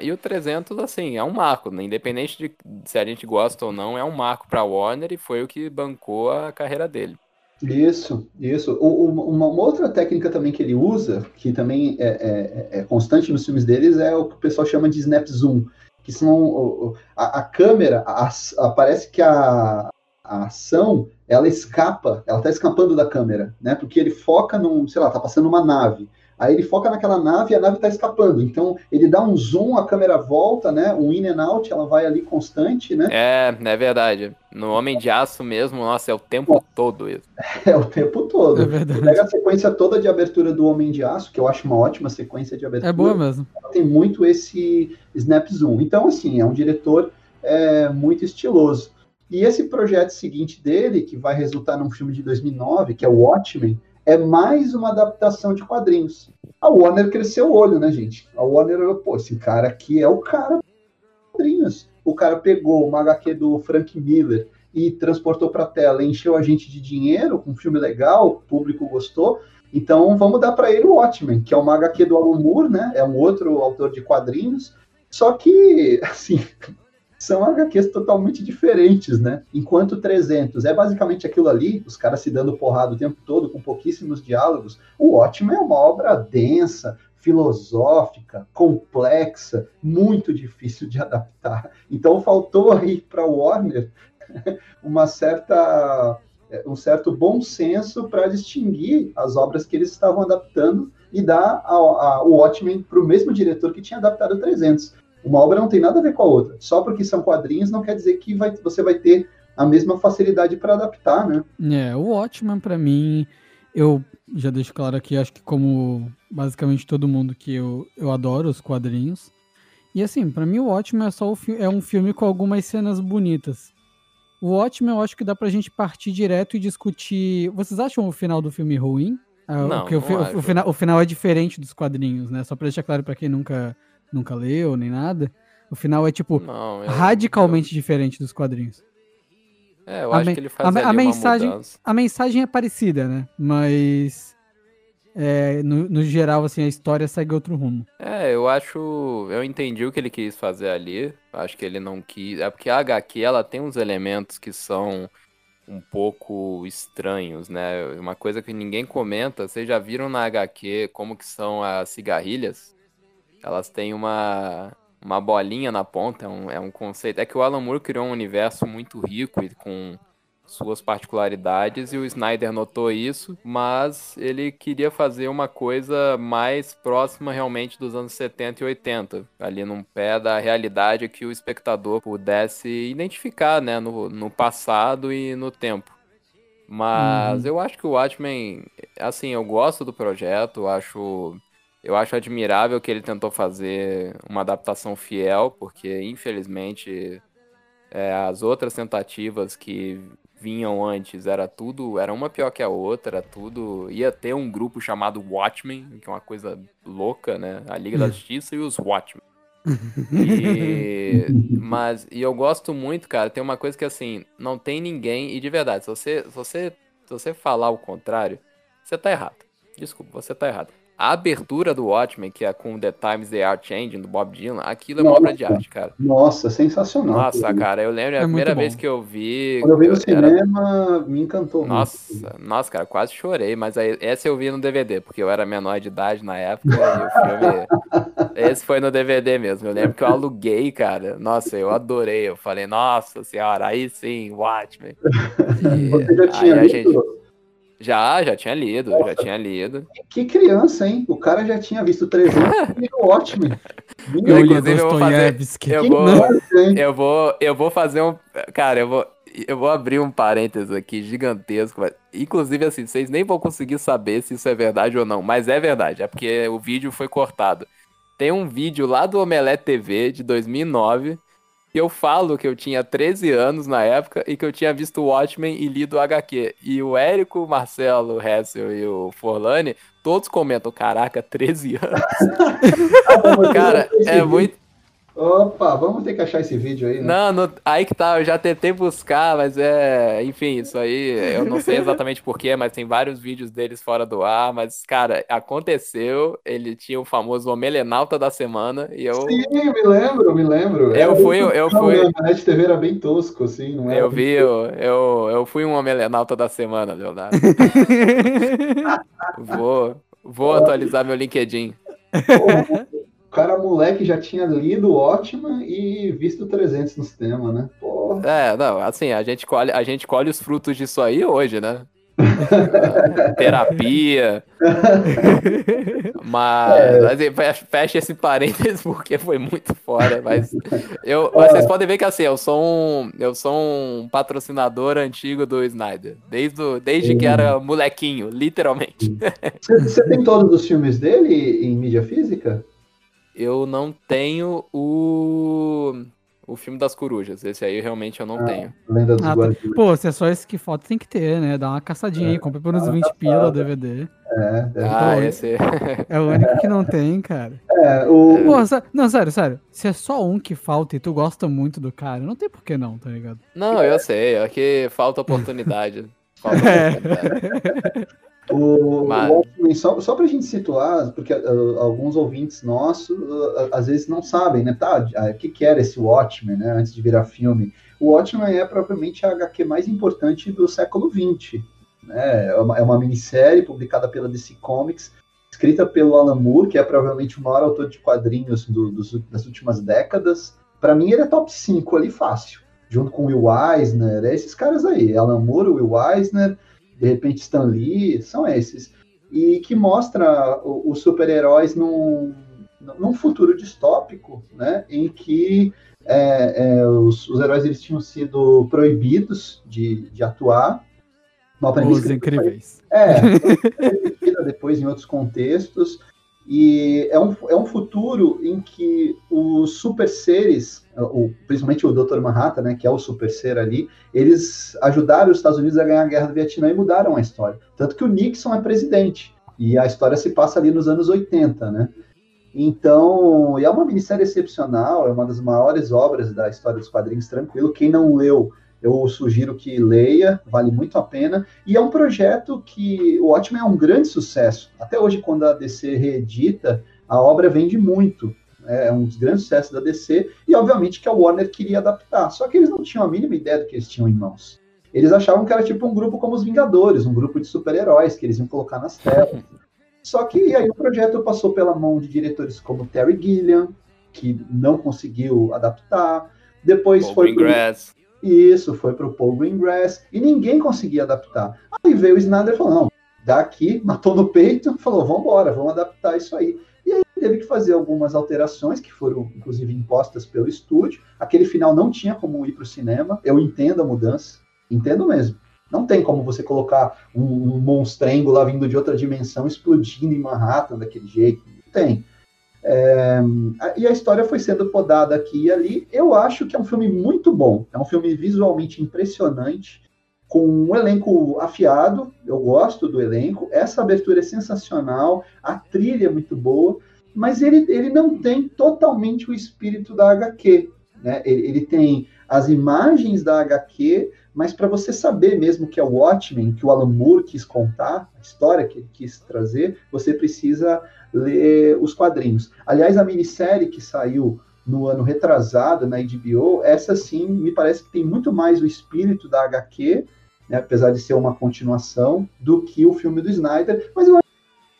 e o 300, assim, é um marco. Né? Independente de se a gente gosta ou não, é um marco para Warner e foi o que bancou a carreira dele. Isso, isso. Uma, outra técnica também que ele usa, que também é, é, é, constante nos filmes deles, é o que o pessoal chama de snap zoom, que são a, a câmera, a, a, parece que a, a ação ela escapa, ela tá escapando da câmera, né? Porque ele foca num, sei lá, tá passando uma nave. Aí ele foca naquela nave e a nave tá escapando. Então ele dá um zoom, a câmera volta, né? Um in and out, ela vai ali constante, né? É, é verdade. No Homem de Aço mesmo, nossa, é o tempo Bom, todo isso. É o tempo todo. É verdade. Pega a sequência toda de abertura do Homem de Aço, que eu acho uma ótima sequência de abertura. É boa mesmo. Tem muito esse snap zoom. Então, assim, é um diretor é, muito estiloso. E esse projeto seguinte dele, que vai resultar num filme de 2009, que é o Watchmen, é mais uma adaptação de quadrinhos. A Warner cresceu o olho, né, gente? A Warner olhou, pô, esse cara aqui é o cara quadrinhos. O cara pegou uma HQ do Frank Miller e transportou para tela, encheu a gente de dinheiro com um filme legal, o público gostou. Então vamos dar para ele o Watchmen, que é uma HQ do Alan Moore, né? É um outro autor de quadrinhos. Só que, assim, são HQs totalmente diferentes, né? Enquanto 300 é basicamente aquilo ali, os caras se dando porrada o tempo todo, com pouquíssimos diálogos, o Ótimo é uma obra densa, filosófica, complexa, muito difícil de adaptar. Então faltou aí para Warner uma certa um certo bom senso para distinguir as obras que eles estavam adaptando e dar o Watchmen para o mesmo diretor que tinha adaptado 300. Uma obra não tem nada a ver com a outra. Só porque são quadrinhos não quer dizer que vai, você vai ter a mesma facilidade para adaptar, né? É, o Watchman para mim, eu já deixo claro aqui, acho que como basicamente todo mundo que eu, eu adoro os quadrinhos. E assim, para mim o Watchmen é só o, é um filme com algumas cenas bonitas. O Watchmen eu acho que dá pra gente partir direto e discutir. Vocês acham o final do filme ruim? Ah, não, Porque não o, o, final, o final é diferente dos quadrinhos, né? Só pra deixar claro para quem nunca nunca leu nem nada. O final é, tipo, não, eu, radicalmente eu... diferente dos quadrinhos. É, eu a acho que ele faz a, a mensagem, A mensagem é parecida, né? Mas. É, no, no, geral, assim, a história segue outro rumo. É, eu acho. Eu entendi o que ele quis fazer ali. Acho que ele não quis. É porque a HQ ela tem uns elementos que são um pouco estranhos, né? Uma coisa que ninguém comenta. Vocês já viram na HQ como que são as cigarrilhas? Elas têm uma, uma bolinha na ponta, é um, é um conceito. É que o Alan Moore criou um universo muito rico e com suas particularidades e o Snyder notou isso, mas ele queria fazer uma coisa mais próxima realmente dos anos 70 e 80, ali num pé da realidade que o espectador pudesse identificar, né, no, no passado e no tempo. Mas uhum. eu acho que o Watchmen, assim, eu gosto do projeto, acho eu acho admirável que ele tentou fazer uma adaptação fiel, porque infelizmente é, as outras tentativas que vinham antes era tudo, era uma pior que a outra, era tudo. Ia ter um grupo chamado Watchmen, que é uma coisa louca, né? A Liga da Justiça e os Watchmen. E, mas, e eu gosto muito, cara, tem uma coisa que assim, não tem ninguém, e de verdade, se você, se você, se você falar o contrário, você tá errado. Desculpa, você tá errado. A abertura do Watchmen, que é com The Times They Are Changing, do Bob Dylan, aquilo é uma Nossa. obra de arte, cara. Nossa, sensacional. Nossa, cara, eu lembro, a É muito primeira bom. vez que eu vi. Quando eu vi no era- cinema, me encantou muito. Nossa, nossa, cara, quase chorei, mas aí, essa eu vi no DVD, porque eu era menor de idade na época e o filme. Esse foi no DVD mesmo. Eu lembro que eu aluguei, cara. Nossa, eu adorei. Eu falei, nossa senhora, aí sim, Watchmen. E Você já aí tinha a lido? Já, já tinha lido, já tinha lido. Que criança, hein? O cara já tinha visto 300 e o Watchmen. Eu, inclusive, eu vou fazer- Dostoiévski. Eu vou, eu vou, eu vou fazer um. Cara, eu vou. Eu vou abrir um parênteses aqui gigantesco. mas- Inclusive, assim, vocês nem vão conseguir saber se isso é verdade ou não. Mas é verdade, é porque o vídeo foi cortado. Tem um vídeo lá do Omelete TV de 2009 que eu falo que eu tinha 13 anos na época e que eu tinha visto Watchmen e lido o HQ. E o Érico, o Marcelo, o Hessel e o Forlani, todos comentam: Caraca, 13 anos. Cara, é muito. Opa, vamos ter que achar esse vídeo aí, né? Não, não- aí que tá, eu já tentei buscar, mas é. Enfim, isso aí eu não sei exatamente porquê, mas tem vários vídeos deles fora do ar. Mas, cara, aconteceu. Ele tinha o famoso Omelenauta da semana e eu. Sim, me lembro, me lembro. Eu fui- eu toscão, fui- né? A Net TV era bem tosco, assim, não era? Eu vi, eu, eu, eu fui um Omelenauta da semana, Leonardo. Vou, vou atualizar meu LinkedIn. O cara moleque já tinha lido Watchmen e visto 300 no cinema, né? Pô, É, não, assim, a gente colhe, a gente colhe os frutos disso aí hoje, né? Terapia. Mas, assim, fe- fecha esse parênteses porque foi muito fora. Mas eu, mas vocês podem ver que assim, eu sou um, eu sou um patrocinador antigo do Snyder. Desde, o- desde que era molequinho, literalmente. Você você tem todos os filmes dele em mídia física? Eu não tenho o. O filme das corujas. Esse aí realmente eu não Ah, tenho. Lenda dos Ah, tá. Guardiões. Pô, se é só esse que falta, tem que ter, né? Dá uma caçadinha aí, compra por uns 20 pila o DVD. É, deve Ah, esse. É o único que não tem, cara. É, o, Pô, não, sério, sério. Se é só um que falta e tu gosta muito do cara, não tem por que não, tá ligado? Não, eu sei, é que falta oportunidade. Falta É. oportunidade. O, Mas- o Watchmen, só, só pra gente situar, porque uh, alguns ouvintes nossos uh, às vezes não sabem, né? Tá, ah, o que, que era esse Watchmen, né? Antes de virar filme. O Watchmen é propriamente a HQ mais importante do século XX. Né? É, uma, é uma minissérie publicada pela DC Comics, escrita pelo Alan Moore, que é provavelmente o maior autor de quadrinhos do- dos- das últimas décadas. Pra mim, ele é top 5 ali, fácil. Junto com Will Eisner, é esses caras aí. Alan Moore, Will Eisner, de repente Stan Lee, são esses. E que mostra os super-heróis num, num futuro distópico, né, em que é, é, os, os heróis eles tinham sido proibidos de, de atuar. Uma premissa Os incríveis. é, depois em outros contextos. E é um, é um futuro em que os super seres, o, principalmente o Dr. Manhattan, né, que é o super ser ali, eles ajudaram os Estados Unidos a ganhar a guerra do Vietnã e mudaram a história. Tanto que o Nixon é presidente. E a história se passa ali nos anos 80, né? Então, é uma minissérie excepcional, é uma das maiores obras da história dos quadrinhos, tranquilo. Quem não leu, eu sugiro que leia, vale muito a pena. E é um projeto que o Watchmen é um grande sucesso. Até hoje, quando a DC reedita, a obra vende muito. É um dos grandes sucessos da DC. E, obviamente, que a Warner queria adaptar. Só que eles não tinham a mínima ideia do que eles tinham em mãos. Eles achavam que era tipo um grupo como os Vingadores, um grupo de super-heróis que eles iam colocar nas telas. Só que aí o projeto passou pela mão de diretores como Terry Gilliam, que não conseguiu adaptar. Depois Paul foi Greengrass. Isso, foi pro Paul Greengrass e ninguém conseguia adaptar. Aí veio o Snyder e falou: não, daqui, matou no peito, falou: vamos embora, vamos adaptar isso aí. E aí teve que fazer algumas alterações que foram, inclusive, impostas pelo estúdio. Aquele final não tinha como ir para o cinema. Eu entendo a mudança, entendo mesmo. Não tem como você colocar um, um monstrengo lá vindo de outra dimensão explodindo em Manhattan daquele jeito. Tem. É, e a história foi sendo podada aqui e ali. Eu acho que é um filme muito bom. É um filme visualmente impressionante, com um elenco afiado. Eu gosto do elenco. Essa abertura é sensacional, a trilha é muito boa. mas ele, ele não tem totalmente o espírito da HQ. Né? Ele, ele tem as imagens da HQ, mas para você saber mesmo que é o Watchmen, que o Alan Moore quis contar, a história que ele quis trazer, você precisa ler os quadrinhos. Aliás, a minissérie que saiu no ano retrasado na HBO, essa sim me parece que tem muito mais o espírito da HQ, né, apesar de ser uma continuação, do que o filme do Snyder, mas eu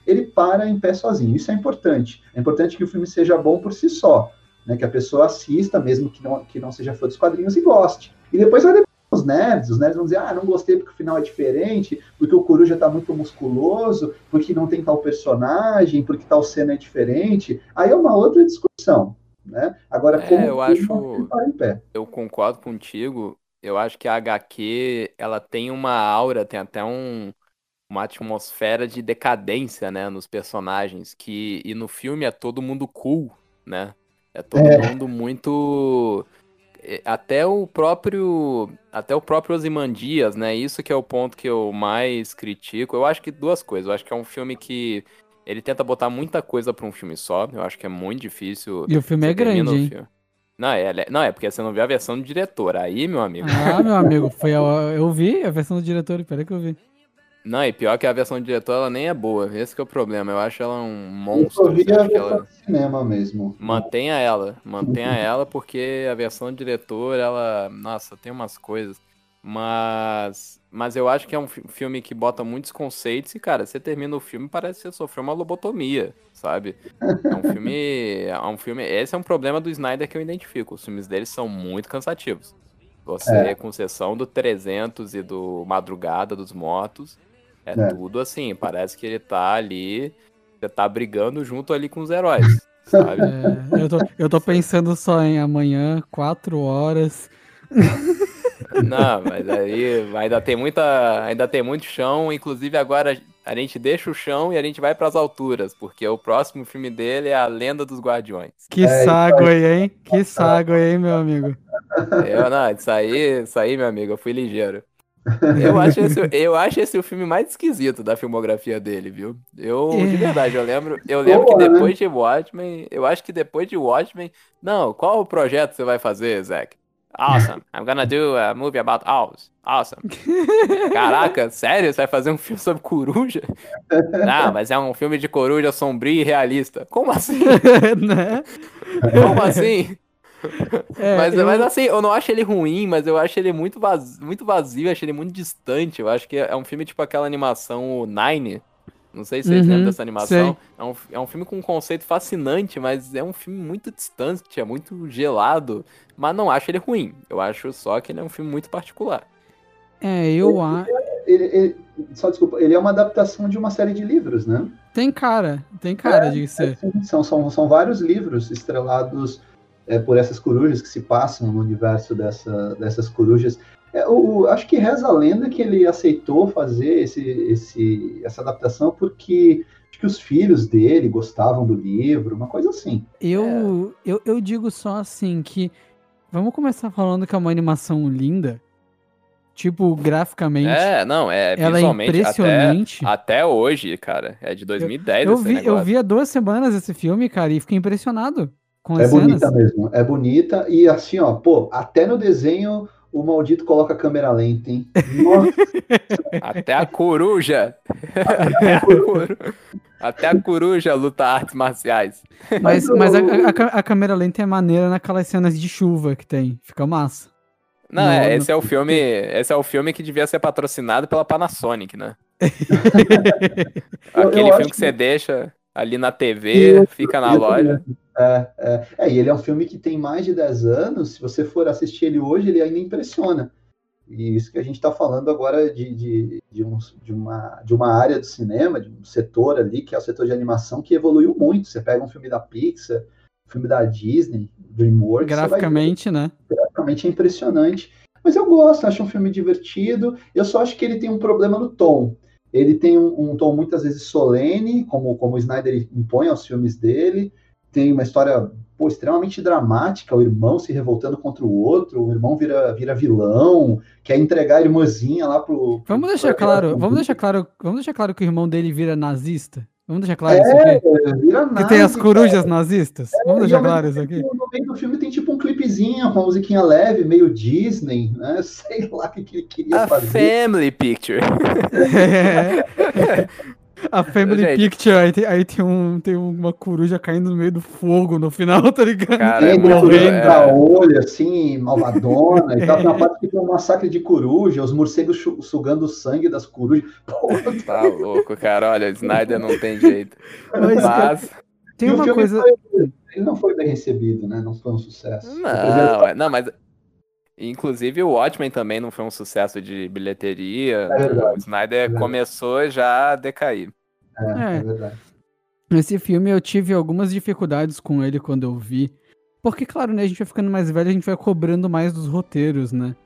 ele para em pé sozinho. Isso é importante. É importante que o filme seja bom por si só, né, que a pessoa assista, mesmo que não, que não seja fã dos quadrinhos, e goste. E depois vai os nerds, os nerds vão dizer, ah, não gostei porque o final é diferente, porque o Coruja tá muito musculoso, porque não tem tal personagem, porque tal cena é diferente. Aí é uma outra discussão, né? Agora, como é, eu acho, em pé. eu concordo contigo. Eu acho que a HQ, ela tem uma aura, tem até um, uma atmosfera de decadência, né, nos personagens, que e no filme é todo mundo cool, né? É todo é. mundo muito é, até o próprio até o próprio Ozymandias, né? Isso que é o ponto que eu mais critico. Eu acho que duas coisas. Eu acho que é um filme que ele tenta botar muita coisa para um filme só. Eu acho que é muito difícil. E o filme é grande, hein? Filme. Não é, não, é porque você não viu a versão do diretor. Aí, meu amigo. Ah, meu amigo, foi a, eu vi a versão do diretor, peraí que eu vi. Não, e pior que a versão do diretor, ela nem é boa. Esse é o problema. Eu acho ela um monstro. Eu vi a versão ela... cinema mesmo. Mantenha ela. Mantenha ela, porque a versão diretor, ela. Nossa, tem umas coisas. Mas. Mas eu acho que é um filme que bota muitos conceitos e, cara, você termina o filme parece que você sofreu uma lobotomia, sabe? É um filme. É um filme. Esse é um problema do Snyder que eu identifico. Os filmes dele são muito cansativos. Você, é. com exceção do 300 e do Madrugada dos Mortos, é, é, tudo assim, parece que ele tá ali, você tá brigando junto ali com os heróis, sabe? É, eu, tô, eu tô pensando só em amanhã, quatro horas. Não, mas aí ainda tem muita, ainda tem muito chão, inclusive agora a gente deixa o chão e a gente vai para as alturas, porque o próximo filme dele é A Lenda dos Guardiões. Que é, sago aí, hein? Que sago aí, meu amigo. Eu, não, isso aí, isso aí, meu amigo, eu fui ligeiro. Eu acho, esse, eu acho esse o filme mais esquisito da filmografia dele, viu? Eu, de é. verdade, eu lembro, eu lembro Boa, que né? depois né? de Watchmen, eu acho que depois de Watchmen, não, qual o projeto você vai fazer, Zack? Awesome, I'm gonna do a movie about owls. Awesome. Caraca, sério? Você vai fazer um filme sobre coruja? Não, mas é um filme de coruja sombrio e realista. Como assim? né? Como assim? É, mas, eu... mas assim, eu não acho ele ruim, mas eu acho ele muito vazio, muito vazio, eu acho ele muito distante. Eu acho que é um filme tipo aquela animação Nine. Não sei se vocês uhum, lembram dessa animação. É um, é um filme com um conceito fascinante, mas é um filme muito distante, é muito gelado. Mas não acho ele ruim. Eu acho só que ele é um filme muito particular. É, eu acho. Ele, ele, só desculpa, ele é uma adaptação de uma série de livros, né? Tem cara, tem cara é, de ser. É, são, são, são vários livros estrelados é, por essas corujas que se passam no universo dessa, dessas corujas. É, o, acho que reza a lenda que ele aceitou fazer esse, esse, essa adaptação porque acho que os filhos dele gostavam do livro, uma coisa assim. Eu, é. eu, eu digo só assim que vamos começar falando que é uma animação linda. Tipo, graficamente. É, não, é ela é impressionante. Até, até, hoje, cara. É de 2010 eu, eu vi, Eu vi há duas semanas esse filme, cara, e fiquei impressionado é bonita mesmo, é bonita. E assim, ó, pô, até no desenho o maldito coloca a câmera lenta, hein? Até a coruja. Até a coruja. Até a coruja luta artes marciais. Mas, mas a, a, a, câmera lenta é maneira naquelas cenas de chuva que tem. Fica massa. Não, é, esse é o filme. Esse é o filme que devia ser patrocinado pela Panasonic, né? Aquele filme que, que você deixa ali na TV, fica na loja. É, é, é, e ele é um filme que tem mais de 10 anos. Se você for assistir ele hoje, ele ainda impressiona. E isso que a gente está falando agora de, de, de, um, de, uma, de uma área do cinema, de um setor ali, que é o setor de animação, que evoluiu muito. Você pega um filme da Pixar, um filme da Disney, DreamWorks. Graficamente, né? Graficamente é impressionante. Mas eu gosto, acho um filme divertido. Eu só acho que ele tem um problema no tom. Ele tem um, um tom muitas vezes solene, como, como o Snyder impõe aos filmes dele tem uma história pô, extremamente dramática, o irmão se revoltando contra o outro, o irmão vira, vira vilão, quer entregar a irmãzinha lá pro. Vamos deixar claro, vamos deixar claro, vamos deixar claro que o irmão dele vira nazista. Vamos deixar claro isso aqui? É, vira Que tem as corujas cara. nazistas? Vamos E deixar claro isso aqui? No meio do filme tem tipo um clipezinho com uma musiquinha leve, meio Disney, né? Sei lá o que, que ele queria A fazer. Family Picture. É. A Family Gente. Picture, aí, tem, aí tem, um, tem uma coruja caindo no meio do fogo no final, tá ligado? Cara, é muito- coruja é. pra olho, assim, malvadona e tal. Tem uma parte que tem um massacre de coruja, os morcegos sugando o sangue das corujas. Pô, Tá louco, cara. Olha, Snyder não tem jeito. Mas, Mas. tem e uma coisa. foi- ele não foi bem recebido, né? Não foi um sucesso. Não, é- não, mas. Inclusive o Watchmen também não foi um sucesso de bilheteria. É verdade, o Snyder verdade. começou já a decair. É, É. é verdade. Esse filme eu tive algumas dificuldades com ele quando eu vi. Porque, claro, né, a gente vai ficando mais velho, a gente vai cobrando mais dos roteiros, né?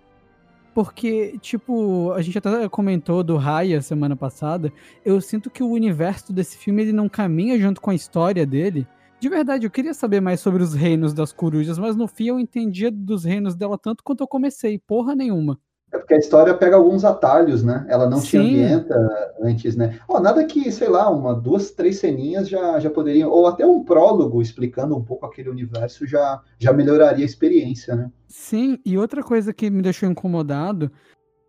Porque, tipo, a gente até comentou do Raya semana passada. Eu sinto que o universo desse filme ele não caminha junto com a história dele. De verdade, eu queria saber mais sobre os reinos das corujas, mas no fim eu entendia dos reinos dela tanto quanto eu comecei. Porra nenhuma. É porque a história pega alguns atalhos, né? Ela não Sim. ambienta antes, né? Ó, nada que, sei lá, uma, duas, três ceninhas já, já poderiam, ou até um prólogo explicando um pouco aquele universo já, já melhoraria a experiência, né? Sim, e outra coisa que me deixou incomodado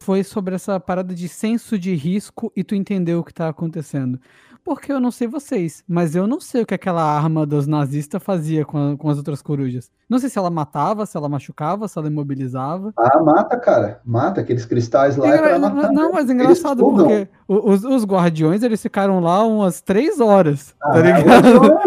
foi sobre essa parada de senso de risco e tu entender o que tá acontecendo. Porque eu não sei vocês, mas eu não sei o que aquela arma dos nazistas fazia com, a- com as outras corujas. Não sei se ela matava, se ela machucava, se ela imobilizava. Ah, mata, cara. Mata aqueles cristais lá é Engra- matar. não, mas é engraçado porque os, os guardiões eles ficaram lá umas três horas, Ah, tá ligado?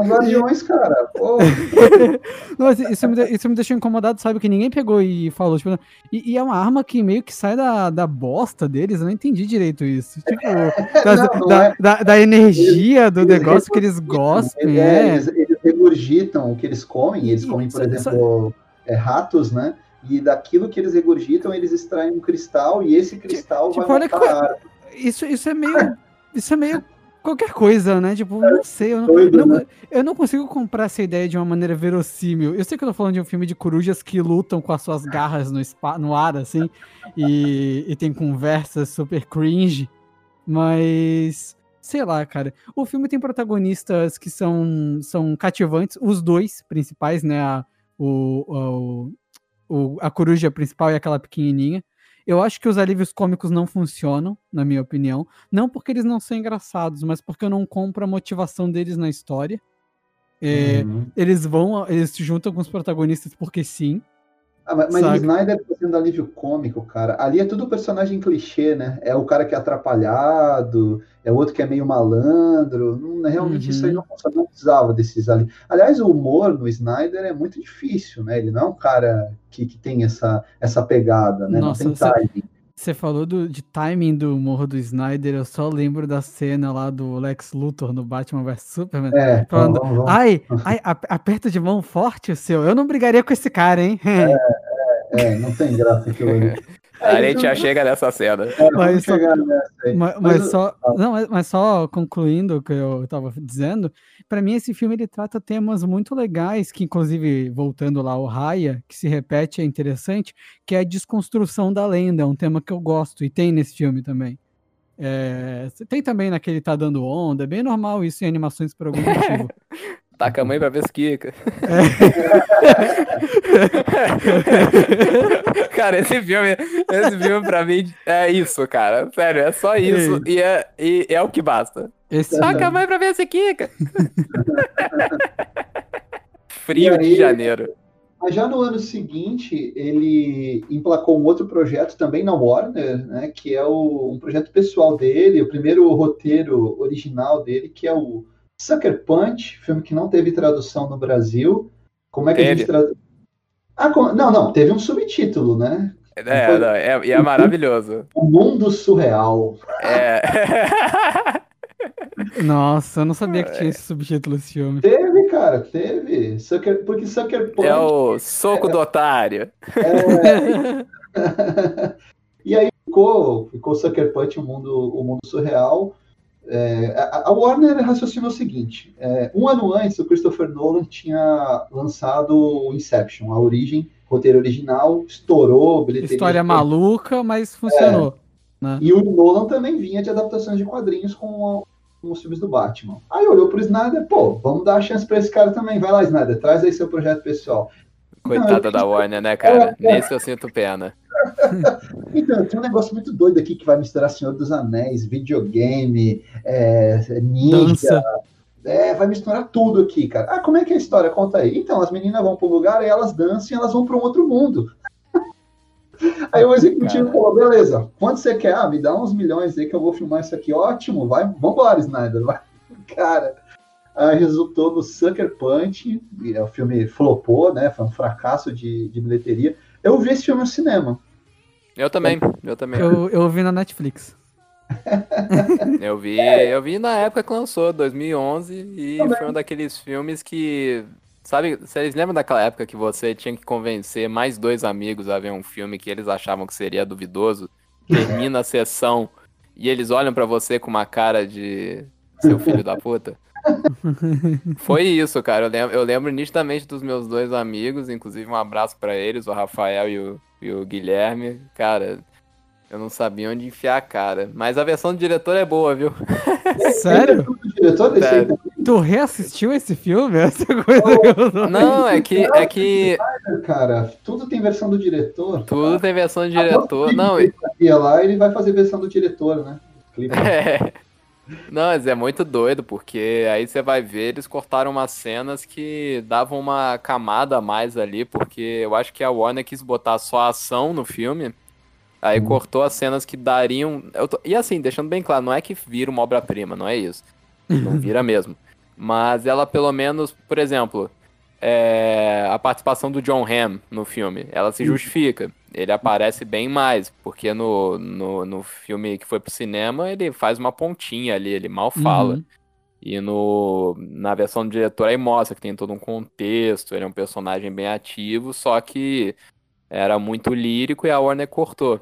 Os guardiões, cara. Pô, Não, isso, me, isso me deixou incomodado, sabe? Que ninguém pegou e falou. Tipo, e, e é uma arma que meio que sai da, da bosta deles. Eu não entendi direito isso. Tipo, das- não, não da, é. da, da energia do eles negócio que eles gospem. É, É, Eles, eles regurgitam o que eles comem. Eles comem, por Só- exemplo, é, ratos, né? E daquilo que eles regurgitam, eles extraem um cristal e esse cristal tipo, vai matar que-. Isso, isso é meio. Isso é meio qualquer coisa, né? Tipo, não sei. Eu não, doido, eu não- né? eu não consigo comprar essa ideia de uma maneira verossímil. Eu sei que eu tô falando de um filme de corujas que lutam com as suas garras no, spa- no ar, assim, e, e tem conversas super cringe, mas. Sei lá, cara. O filme tem protagonistas que são, são cativantes, os dois principais, né? A, o, o, o- a coruja principal e aquela pequenininha. Eu acho que os alívios cômicos não funcionam, na minha opinião. Não porque eles não são engraçados, mas porque eu não compro a motivação deles na história. É, Uhum. Eles vão, eles se juntam com os protagonistas porque sim. Ah, mas, mas o. Snyder fazendo alívio cômico, cara. Ali é tudo personagem clichê, né? É o cara que é atrapalhado, é o outro que é meio malandro. Não, realmente isso aí Uhum. não, não precisava desses ali. Aliás, o humor no Snyder é muito difícil, né? Ele não é um cara que, que tem essa, essa pegada, né? Nossa, não tem timing. Você falou do, de timing do humor do Snyder, eu só lembro da cena lá do Lex Luthor no Batman vs Superman. É, Falando, vamos, vamos, Ai, ai, ap- aperta de mão forte o seu. Eu não brigaria com esse cara, hein? é, não tem graça aquilo ali. A gente já chega nessa cena. É, Mas só-. Mas, Mas só, não, mas- só concluindo o que eu tava dizendo, pra mim esse filme ele trata temas muito legais, que inclusive voltando lá ao Raya, que se repete é interessante, que é a desconstrução da lenda, é um tema que eu gosto e tem nesse filme também. É, tem também naquele Tá Dando Onda, é bem normal isso em animações por algum motivo. Taca a mãe pra ver se quica. cara, esse filme, esse filme pra mim é isso, cara. Sério, é só isso. E é, e é o que basta. Esse Taca a mãe pra ver se quica. Frio aí- de janeiro. Mas já no ano seguinte, ele emplacou um outro projeto também na Warner, né, que é o, um projeto pessoal dele, o primeiro roteiro original dele, que é o Sucker Punch, filme que não teve tradução no Brasil. Como é que a Teve. gente traduz? Ah, com- não, não, teve um subtítulo, né? É, não, é, e é maravilhoso. O Mundo Surreal. É. Nossa, eu não sabia que tinha esse subtítulo esse filme. Teve, cara, teve. Sucker, porque Sucker Punch É o soco do otário. e aí ficou, ficou Sucker Punch, o mundo, o mundo surreal. É, a, a Warner raciocinou o seguinte: é, um ano antes, o Christopher Nolan tinha lançado o Inception, a origem, roteiro original, estourou, bilheteria. História maluca, mas funcionou. né? E o Nolan também vinha de adaptações de quadrinhos com os filmes do Batman. Aí olhou pro Snyder, pô, vamos dar a chance pra esse cara também. Vai lá, Snyder, traz aí seu projeto pessoal. Coitada da Warner, né, cara? É, é. Nesse eu sinto pena. Então, tem um negócio muito doido aqui que vai misturar Senhor dos Anéis, videogame, é, ninja. É, vai misturar tudo aqui, cara. Ah, como é que é a história? Conta aí. Então, as meninas vão um lugar e elas dançam e elas vão para um outro mundo. Aí o executivo falou: beleza, quanto você quer? Ah, me dá uns milhões aí que eu vou filmar isso aqui. Ótimo, vai, vambora, Snyder. Vai. Cara, aí resultou no Sucker Punch. O filme flopou, né? Foi um fracasso de, de bilheteria. Eu vi esse filme no cinema. Eu também, eu também. Eu, eu vi na Netflix. eu vi, eu vi na época que lançou, 2011, e também. foi um daqueles filmes que Sabe, vocês lembram daquela época que você tinha que convencer mais dois amigos a ver um filme que eles achavam que seria duvidoso? Termina a sessão e eles olham para você com uma cara de seu filho da puta? Foi isso, cara. Eu lembro, eu lembro nitidamente dos meus dois amigos, inclusive um abraço para eles, o Rafael e o, e o Guilherme. Cara, eu não sabia onde enfiar a cara. Mas a versão do diretor é boa, viu? Sério? diretor Sério. Tu reassistiu esse filme? Essa coisa não, não, é que. É que... Cara, tudo tem versão do diretor. Tudo tem versão do diretor. Não, ia lá ele vai fazer versão do diretor, né? É. Não, mas é muito doido, porque aí você vai ver, eles cortaram umas cenas que davam uma camada a mais ali, porque eu acho que a Warner quis botar só a ação no filme. Aí hum. cortou as cenas que dariam. Tô... E assim, deixando bem claro, não é que vira uma obra-prima, não é isso. Não vira mesmo. Mas ela, pelo menos, por exemplo, é... a participação do John Hamm no filme, ela se justifica. Ele aparece bem mais, porque no, no, no filme que foi pro cinema, ele faz uma pontinha ali, ele mal fala. Uhum. E no, na versão do diretor aí mostra que tem todo um contexto, ele é um personagem bem ativo, só que era muito lírico e a Warner cortou.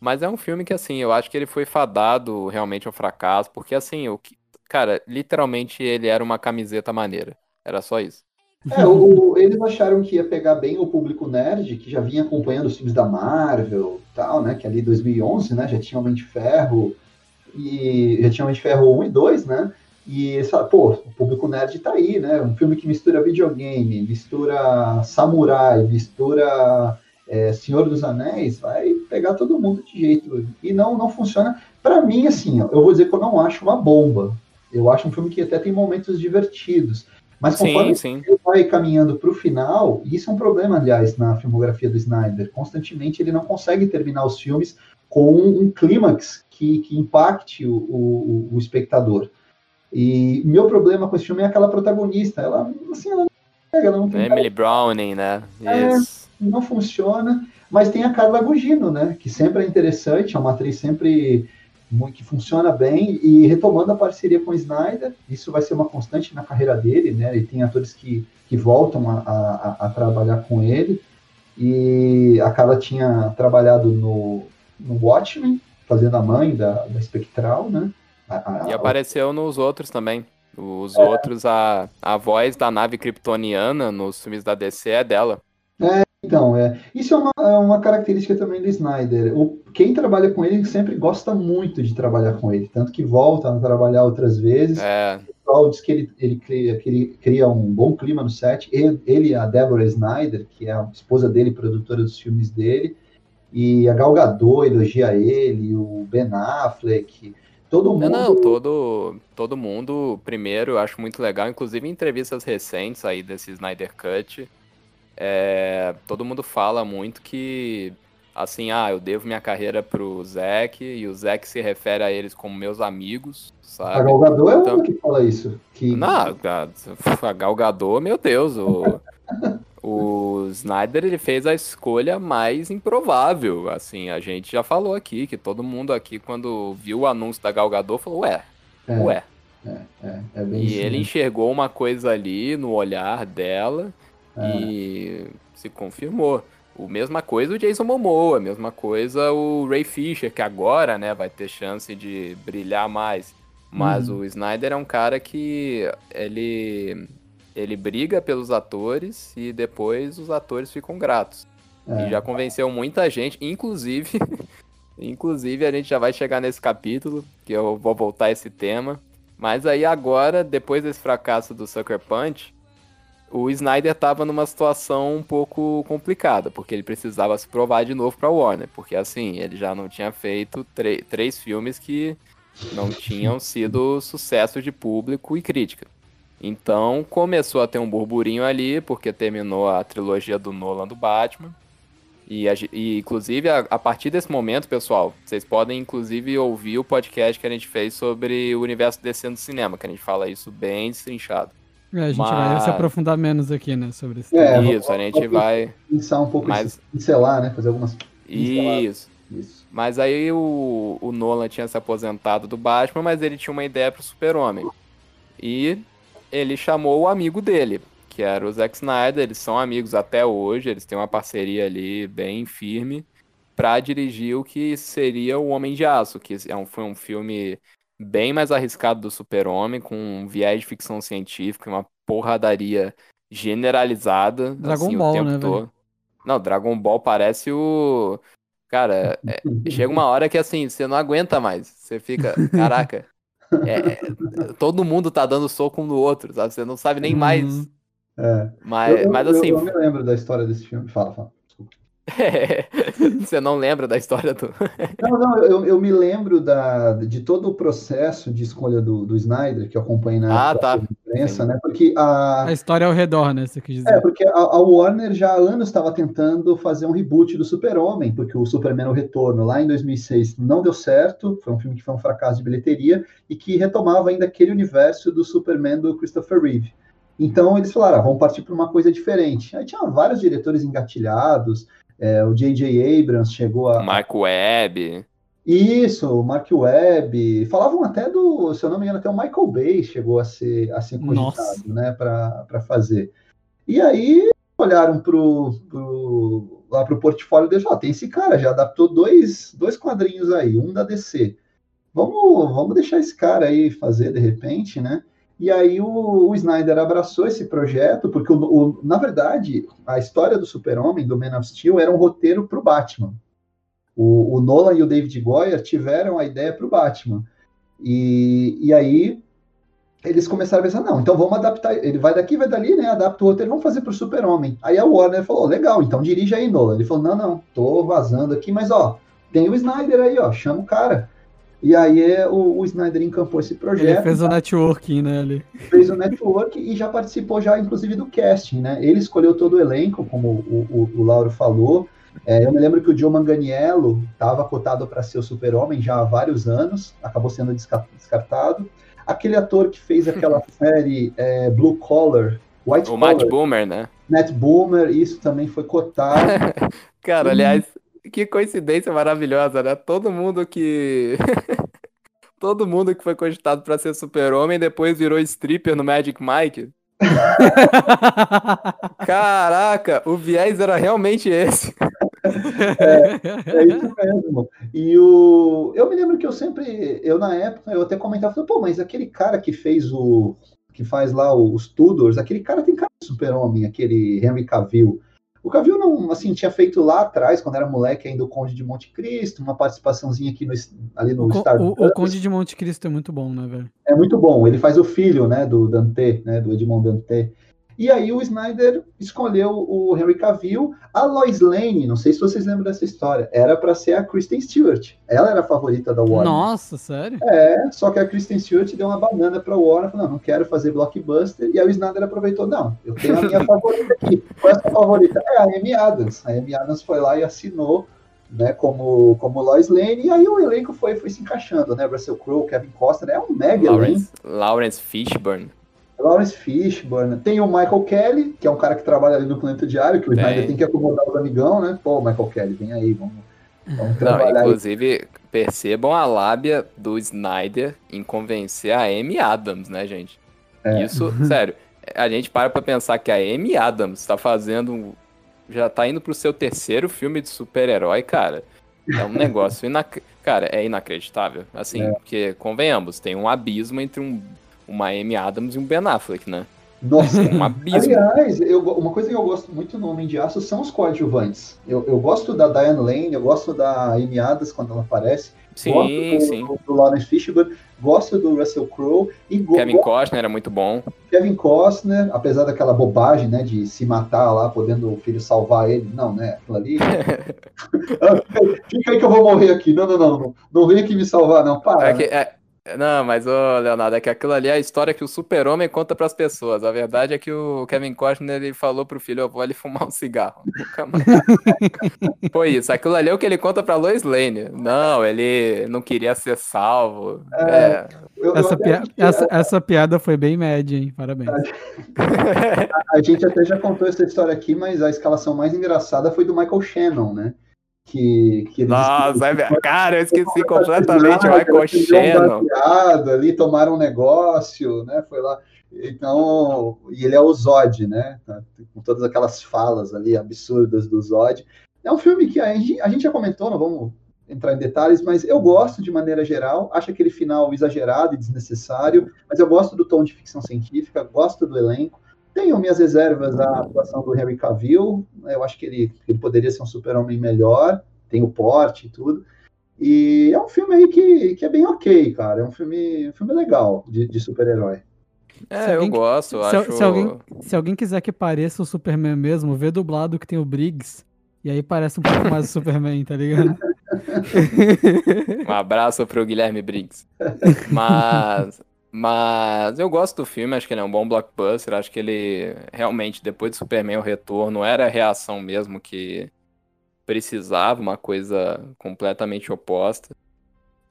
Mas é um filme que, assim, eu acho que ele foi fadado realmente ao fracasso, porque, assim, o que... cara, literalmente ele era uma camiseta maneira. Era só isso. É, o, eles acharam que ia pegar bem o público nerd, que já vinha acompanhando os filmes da Marvel tal, né? Que ali 2011, né? Já tinha Homem de Ferro e já tinha Homem de Ferro 1 e 2, né? E, pô, o público nerd tá aí, né? Um filme que mistura videogame, mistura samurai, mistura é, Senhor dos Anéis, vai pegar todo mundo de jeito. E não, não funciona. Para mim, assim, eu vou dizer que eu não acho uma bomba. Eu acho um filme que até tem momentos divertidos. Mas conforme sim, sim. ele vai caminhando para o final, e isso é um problema, aliás, na filmografia do Snyder, constantemente ele não consegue terminar os filmes com um clímax que, que impacte o, o, o, espectador. E meu problema com esse filme é aquela protagonista. Ela, assim, ela não pega, ela não tem. Emily Browning, né? É, não funciona. Mas tem a Carla Gugino, né? Que sempre é interessante, é uma atriz sempre que funciona bem e retomando a parceria com o Snyder, isso vai ser uma constante na carreira dele, né? Ele tem atores que, que voltam a, a, a trabalhar com ele e a Carla tinha trabalhado no, no Watchmen, fazendo a mãe da, da Espectral, né? A, e apareceu nos outros também. Os é. outros, a, a voz da nave kryptoniana nos filmes da DC é dela. É, então, é, isso é uma, é uma característica também do Snyder. O, quem trabalha com ele sempre gosta muito de trabalhar com ele, tanto que volta a trabalhar outras vezes. É. O pessoal diz que ele, ele, cria, que ele cria um bom clima no set. Ele, ele a Deborah Snyder, que é a esposa dele, produtora dos filmes dele, e a Gal Gadot elogia ele, o Ben Affleck, todo mundo. Não, não, todo, todo mundo, primeiro, eu acho muito legal, inclusive em entrevistas recentes aí desse Snyder Cut é, todo mundo fala muito que, assim, ah, eu devo minha carreira pro Zack, e o Zack se refere a eles como meus amigos, sabe? A Galgador é então, o que fala isso. Que... Não, a Galgador, meu Deus, o, o Snyder, ele fez a escolha mais improvável, assim, a gente já falou aqui, que todo mundo aqui, quando viu o anúncio da Galgador, falou, ué, é, ué. É, é, é e ele enxergou uma coisa ali no olhar dela é. E se confirmou. O mesma coisa o Jason Momoa, a mesma coisa o Ray Fisher, que agora, né, vai ter chance de brilhar mais. Mas uhum. o Snyder é um cara que ele ele briga pelos atores e depois os atores ficam gratos. É. E já convenceu muita gente, inclusive inclusive a gente já vai chegar nesse capítulo, que eu vou voltar a esse tema, Mas aí agora, depois desse fracasso do Sucker Punch, o Snyder estava numa situação um pouco complicada, porque ele precisava se provar de novo para Warner, porque assim, ele já não tinha feito três filmes que não tinham sido sucesso de público e crítica. Então começou a ter um burburinho ali, porque terminou a trilogia do Nolan do Batman. E, e inclusive, a, a, partir desse momento, pessoal, vocês podem inclusive ouvir o podcast que a gente fez sobre o universo descendo do cinema, que a gente fala isso bem destrinchado. É, a gente Mas... vai se aprofundar menos aqui, né, sobre isso. É, isso, a gente vai... Pensar um pouco, mais... pincelar, né, fazer algumas... Isso. Isso. Mas aí o, o Nolan tinha se aposentado do Batman, mas ele tinha uma ideia pro Super-Homem. E ele chamou o amigo dele, que era o Zack Snyder. Eles são amigos até hoje, eles têm uma parceria ali bem firme para dirigir o que seria o Homem de Aço, que é um, foi um filme bem mais arriscado do Super-Homem, com um viés de ficção científica e uma porradaria generalizada. Dragon assim, Ball, né, todo. Não, Dragon Ball parece o. Cara, é, chega uma hora que assim, você não aguenta mais. Você fica, caraca, é, é, todo mundo tá dando soco um no outro, sabe? Você não sabe nem mais. Uhum. É. Mas, eu, mas assim. Eu, eu me lembro da história desse filme. Fala, fala. Você não lembra da história do. não, não, eu, eu me lembro da, de todo o processo de escolha do, do Snyder, que eu acompanhei na ah, tá. imprensa, né? Porque a. A história ao redor, né? Você quis dizer. É, porque a, a Warner já há anos estava tentando fazer um reboot do Super-Homem, porque o Superman O Retorno, lá em 2006, não deu certo. Foi um filme que foi um fracasso de bilheteria e que retomava ainda aquele universo do Superman do Christopher Reeve. Então eles falaram, ah, vamos partir para uma coisa diferente. Aí tinha vários diretores engatilhados, é, o J.J. Abrams chegou a. Mark Webb. Isso, o Mark Webb. Falavam até do, se eu não me engano, até o Michael Bay chegou a ser, a ser cogitado, né, para fazer. E aí olharam pro, pro, lá pro portfólio deles, ó, tem esse cara, já adaptou dois, dois quadrinhos aí, um da DC. Vamos, vamos deixar esse cara aí fazer de repente, né? E aí o, o, Snyder abraçou esse projeto, porque, o, o, na verdade, a história do Super-Homem, do Man of Steel, era um roteiro para o Batman. O, Nolan e o David Goyer tiveram a ideia para o Batman. E, e aí eles começaram a pensar, não, então vamos adaptar, ele vai daqui, vai dali, né, adapta o roteiro, vamos fazer para o Super-Homem. Aí a Warner falou, legal, então dirige aí, Nolan. Ele falou, não, não, tô vazando aqui, mas ó, tem o Snyder aí, ó, chama o cara. E aí é, o, o Snyder encampou esse projeto. Ele fez o networking, né? Ali. Fez o network e já participou já, inclusive, do casting, né? Ele escolheu todo o elenco, como o, o, o Lauro falou. É, eu me lembro que o Joe Manganiello estava cotado para ser o super-homem já há vários anos, acabou sendo descartado. Aquele ator que fez aquela série é, Blue Collar, White o Collar. O Matt Boomer, né? Matt Boomer, isso também foi cotado. Cara, e... aliás, que coincidência maravilhosa, né? Todo mundo que. Todo mundo que foi cogitado para ser super-homem depois virou stripper no Magic Mike. Caraca, o viés era realmente esse. É, é, isso mesmo. E o, eu me lembro que eu sempre, eu na época, eu até comentava, pô, mas aquele cara que fez o, que faz lá os Tudors, aquele cara tem cara de super-homem, aquele Henry Cavill. O Cavill não, assim, tinha feito lá atrás, quando era moleque, ainda o Conde de Monte Cristo, uma participaçãozinha aqui no, ali no o, Star o, o Conde de Monte Cristo é muito bom, né, velho? É muito bom. Ele faz o filho, né, do Dante, né, do Edmond Dante. E aí o Snyder escolheu o Henry Cavill. A Lois Lane, não sei se vocês lembram dessa história, era para ser a Kristen Stewart. Ela era a favorita da Warner. Nossa, sério? É, só que a Kristen Stewart deu uma banana para Warner, falou, não, não quero fazer blockbuster. E aí o Snyder aproveitou, não, eu tenho a minha favorita aqui. Qual é a sua favorita? É a Amy Adams. A Amy Adams foi lá e assinou né, como, como Lois Lane, e aí o elenco foi, foi se encaixando, né, Russell Crowe, Kevin Costner, é um mega Lawrence, Lawrence Fishburne. Lawrence Fishburne. Tem o Michael Kelly, que é um cara que trabalha ali no Planeta Diário, que o Snyder tem que acomodar os amigão, né? Pô, Michael Kelly, vem aí, vamos, vamos trabalhar. Não, inclusive, aí. percebam a lábia do Snyder em convencer a Amy Adams, né, gente? É. Isso, sério, a gente para pra pensar que a Amy Adams tá fazendo. Já tá indo pro seu terceiro filme de super-herói, cara. É um negócio. Inac... Cara, é inacreditável. Assim, é. porque, convenhamos, tem um abismo entre um uma Amy Adams e um Ben Affleck, né? Nossa, um abismo. Aliás, eu, uma coisa que eu gosto muito no Homem de Aço são os coadjuvantes. Eu, eu gosto da Diane Lane, eu gosto da Amy Adams quando ela aparece, Sim, gosto sim. do, do Lawrence Fishburne, gosto do Russell Crowe e Kevin Costner era muito bom. Kevin Costner, apesar daquela bobagem, né, de se matar lá, podendo o filho salvar ele, não, né, aquilo ali. Fica aí que eu vou morrer aqui. Não, não, não, não, não vem aqui me salvar, não, para. É que- é- não, mas, ô, Leonardo, é que aquilo ali é a história que o super-homem conta pras pessoas. A verdade é que o Kevin Costner ele falou pro filho: Eu vou ali fumar um cigarro. Nunca mais. Foi isso. Aquilo ali é o que ele conta pra Lois Lane. Não, ele não queria ser salvo. É. Eu- eu Essa, pia- que essa, essa piada foi bem média, hein? Parabéns. a, a gente até já contou essa história aqui, mas a escalação mais engraçada foi do Michael Shannon, né? Que, que eles Nossa, é cara, eu esqueci completamente o Ah, Michael Shannon. ali, tomaram um negócio, né? Foi lá. Então, e ele é o Zod, né? Tá, Com todas aquelas falas ali absurdas do Zod. É um filme que a gente, a gente já comentou, não vamos entrar em detalhes, mas eu gosto de maneira geral. Acho aquele final exagerado e desnecessário, mas eu gosto do tom de ficção científica, gosto do elenco. Tenho minhas reservas à atuação do Henry Cavill. né, Eu acho que ele, ele poderia ser um super-homem melhor, tem o porte e tudo. E é um filme aí que, que é bem ok, cara. É um filme, um filme legal de, de super-herói. É, eu alguém- gosto, eu se, acho. se alguém, se alguém quiser que pareça o Superman mesmo, vê dublado que tem o Briggs. E aí parece um pouco mais o Superman, tá ligado? Um abraço pro Guilherme Briggs. Mas, mas eu gosto do filme, acho que ele é um bom blockbuster. Acho que ele realmente, depois de Superman o Retorno, era a reação mesmo que precisava, uma coisa completamente oposta.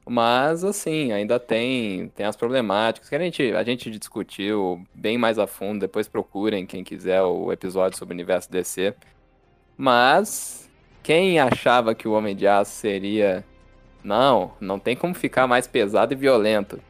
Mas, assim, ainda tem, tem as problemáticas que a gente, a gente discutiu bem mais a fundo. Depois procurem, quem quiser, o episódio sobre o universo DC. Mas, quem achava que o Homem de Aço seria não, não tem como ficar mais pesado e violento.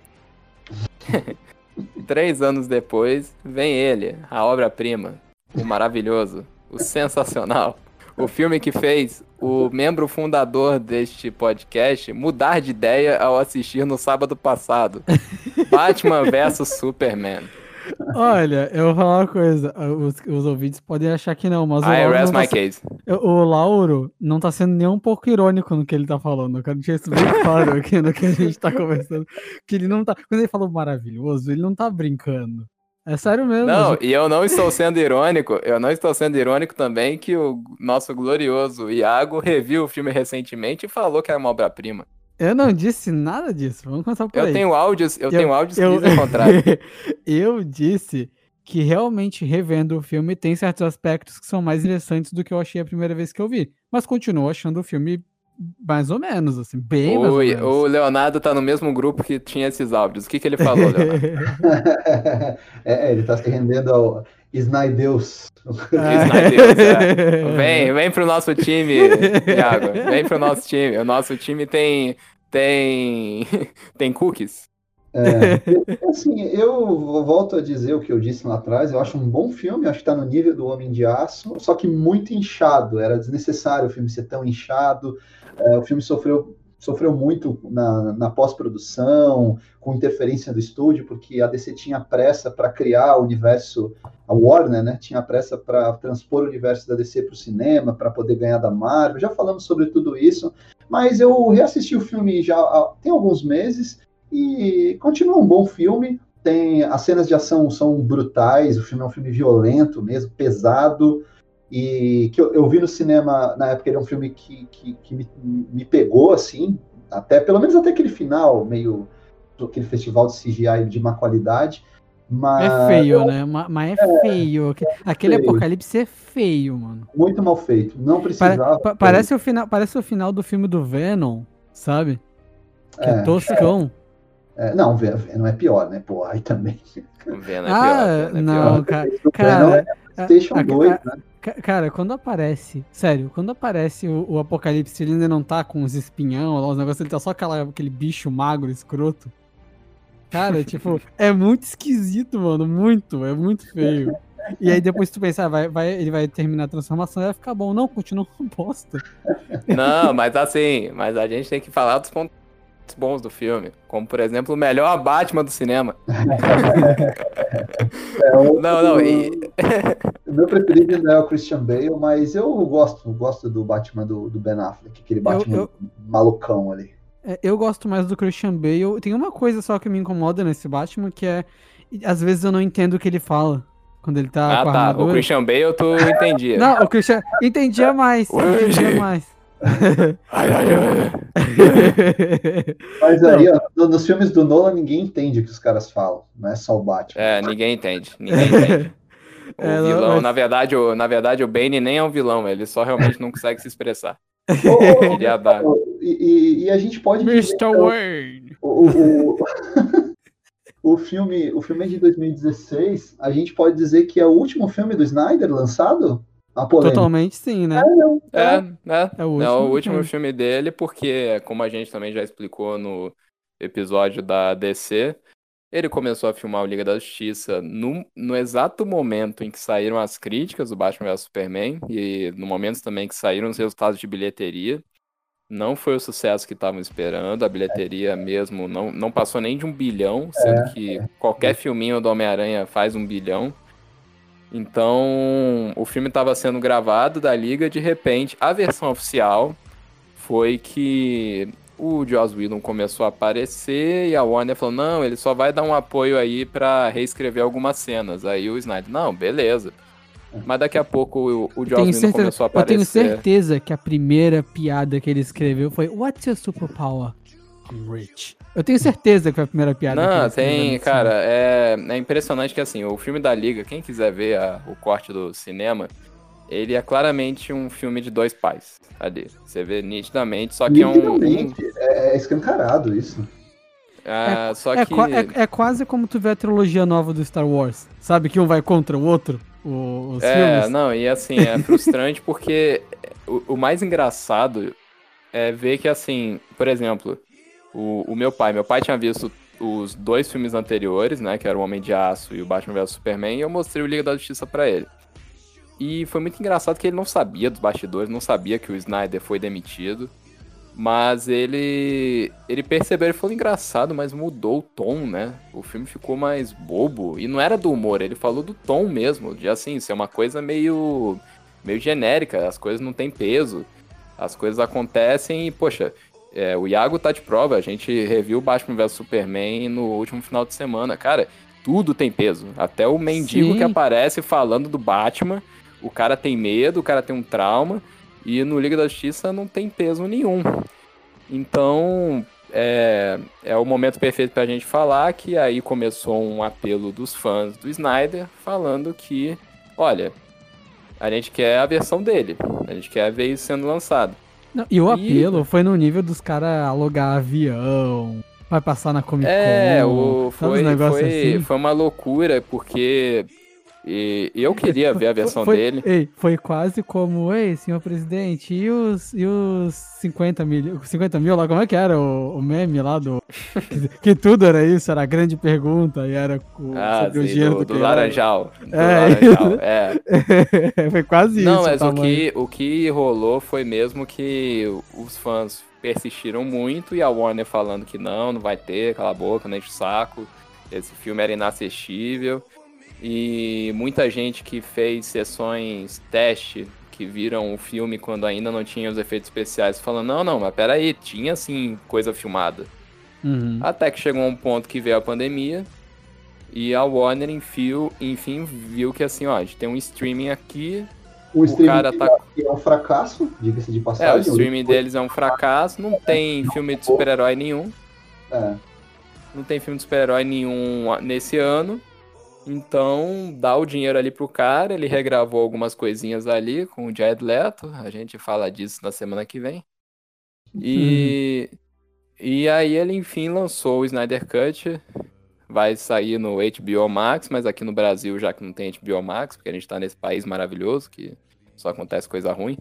Três anos depois, vem ele, a obra-prima, o maravilhoso, o sensacional, o filme que fez o membro fundador deste podcast mudar de ideia ao assistir no sábado passado. Batman vs Superman. Olha, eu vou falar uma coisa. Os, os ouvintes podem achar que não, mas o I Lauro, tá, my se- case. o Lauro não tá sendo nem um pouco irônico no que ele tá falando. Eu quero deixar isso bem claro aqui no que a gente tá conversando. Que ele não tá. Quando ele falou maravilhoso, ele não tá brincando. É sério mesmo. Não, gente. e eu não estou sendo irônico, eu não estou sendo irônico também que o nosso glorioso Iago reviu o filme recentemente e falou que era uma obra-prima. Eu não disse nada disso. Vamos começar por Eu aí. tenho áudios, eu, Eu- tenho áudios que eu, dizem o contrário. eu disse que realmente revendo o filme tem certos aspectos que são mais interessantes do que eu achei a primeira vez que eu vi. Mas continuo achando o filme mais ou menos, assim, bem mais ou O, menos. o Leonardo tá no mesmo grupo que tinha esses áudios. O que, que ele falou, Leonardo? é, ele tá se rendendo ao Snydeus. Snydeus, é. Vem, vem pro nosso time, Iago. Vem pro nosso time. O nosso time tem. Tem. Tem cookies. É, assim, eu volto a dizer o que eu disse lá atrás. Eu acho um bom filme, acho que tá no nível do Homem de Aço, só que muito inchado. Era desnecessário o filme ser tão inchado. É, o filme sofreu, sofreu muito na, na pós-produção, com interferência do estúdio, porque a DC tinha pressa para criar o universo, a Warner, né? Tinha pressa para transpor o universo da DC para o cinema, para poder ganhar da Marvel. Já falamos sobre tudo isso, mas eu reassisti o filme já há, tem alguns meses. E continua um bom filme. Tem as cenas de ação são brutais. O filme é um filme violento mesmo, pesado. E que eu, eu vi no cinema na época. Ele é um filme que, que, que me, me pegou assim, até pelo menos até aquele final, meio aquele festival de CGI de má qualidade. Mas É feio, né? Ma- Mas é feio. Aque- Aquele feio. apocalipse é feio, mano. muito mal feito. Não precisava. pa- parece, o final, parece o final do filme do Venom, sabe? Que é, É. toscão. É, não, Ve- Venom é pior, né? Pô, aí também. Vendo é ah, pior. Venom é não, pior. cara. O Venom é Cara, PlayStation a- a- 2, né? Ca- Cara, quando aparece, sério, quando aparece o, o Apocalipse, ele ainda não tá com os espinhão, lá, os negócios, ele tá só aquela, aquele bicho magro, escroto. Cara, tipo, é muito esquisito, mano, muito, é muito feio. E aí depois tu pensar, vai, vai, ele vai terminar a transformação e vai ficar bom. Não, continua uma bosta. Não, mas assim, mas a gente tem que falar dos pontos bons do filme. Como, por exemplo, o melhor Batman do cinema. É, o- Não, não, e. O meu preferido ainda é o Christian Bale, mas eu gosto, gosto do Batman do, do Ben Affleck, aquele Batman eu- malucão ali. É, eu gosto mais do Christian Bale. Tem uma coisa só que me incomoda nesse Batman, que é. Às vezes eu não entendo o que ele fala. Quando ele tá ah, com a tá. armadura. O Christian Bale tu entendia. Não, o Christian. Entendia mais. Entendia mais. Ai, ai, ai. Mas aí, ó, no- nos filmes do Nolan, ninguém entende o que os caras falam. Não é só o Batman. É, ninguém entende. Ninguém entende. O É, não, vilão, mas- na verdade, o, na verdade, o Bane nem é um vilão, ele só realmente não consegue se expressar. Ô, ô, Queria dar. E, e- a gente pode Mr. então, Wayne. o, o, o filme, o filme é de 2016. A gente pode dizer que é o último filme do Snyder lançado? Totalmente sim, né? É, é, É o é o último último filme. filme dele, porque, como a gente também já explicou no episódio da DC, ele começou a filmar o Liga da Justiça no, no exato momento em que saíram as críticas do Batman vs Superman, e no momento também que saíram os resultados de bilheteria. Não foi o sucesso que estavam esperando, a bilheteria mesmo não, não passou nem de um bilhão, sendo que qualquer filminho do Homem-Aranha faz um bilhão. Então, o filme estava sendo gravado da Liga, de repente, a versão oficial foi que o Joss Whedon começou a aparecer e a Warner falou: não, ele só vai dar um apoio aí pra reescrever algumas cenas. Aí o Snyder, não, beleza. Mas daqui a pouco o, o Joss certeza, começou a eu tenho aparecer. certeza que a primeira piada que ele escreveu foi What's your superpower? I'm rich. Eu tenho certeza que foi a primeira piada que ele Não, tem, cara, é, é impressionante que assim, o filme da Liga, quem quiser ver a- o corte do cinema, ele é claramente um filme de dois pais ali. Você vê nitidamente, só que é um. um é, é escancarado isso. ah, só É, que. é- é quase como tu vê a trilogia nova do Star Wars. Sabe que um vai contra o outro? O- os É, filmes. não, e assim, é frustrante porque o, o mais engraçado é ver que, assim, por exemplo, o, o meu pai, meu pai tinha visto os dois filmes anteriores, né, que era o Homem de Aço e o Batman vs Superman, e eu mostrei o Liga da Justiça pra ele. E foi muito engraçado que ele não sabia dos bastidores, não sabia que o Snyder foi demitido. Mas ele ele percebeu, ele falou engraçado, mas mudou o tom, né? O filme ficou mais bobo e não era do humor, ele falou do tom mesmo, de assim, ser uma coisa meio meio genérica, as coisas não têm peso. As coisas acontecem e, poxa, é, o Iago tá de prova, a gente reviu Batman vs Superman no último final de semana. Cara, tudo tem peso. Até o mendigo Sim. que aparece falando do Batman, o cara tem medo, o cara tem um trauma. E no Liga da Justiça não tem peso nenhum. Então, é, é o momento perfeito pra gente falar que aí começou um apelo dos fãs do Snyder falando que, olha, a gente quer a versão dele, a gente quer ver isso sendo lançado. Não, e o E- apelo foi no nível dos caras alugar avião, vai passar na Comic Con. É, o, foi, foi, assim? foi uma loucura, porque e, eu queria ver a versão foi, dele. Ei, foi quase como, ei, senhor presidente, e os, e os 50 mil, 50 mil lá, como é que era o, o meme lá do... que, que tudo era isso, era a grande pergunta, e era o, Ah, sobre o sim, dinheiro do, do, do Laranjal. Do É, Laranjal, é. foi quase Não, isso mas o que, o que rolou foi mesmo que os fãs persistiram muito e a Warner falando que não, não vai ter, cala a boca, não enche o saco. Esse filme era inassistível. E muita gente que fez sessões teste, que viram o filme quando ainda não tinha os efeitos especiais, falando, não, não, mas peraí, tinha sim coisa filmada. Uhum. Até que chegou um ponto que veio a pandemia e a Warner, enfim, enfim viu que assim, ó, a gente tem um streaming aqui, O, streaming cara tá- é um fracasso, diga-se de É, o passagem. streaming deles é um fracasso, não tem filme de super-herói nenhum, É. não tem filme de super-herói nenhum nesse ano. Então, dá o dinheiro ali pro cara, ele regravou algumas coisinhas ali com o Jared Leto, a gente fala disso na semana que vem. E e aí ele enfim lançou o Snyder Cut, vai sair no HBO Max, mas aqui no Brasil já que não tem HBO Max, porque a gente tá nesse país maravilhoso que só acontece coisa ruim.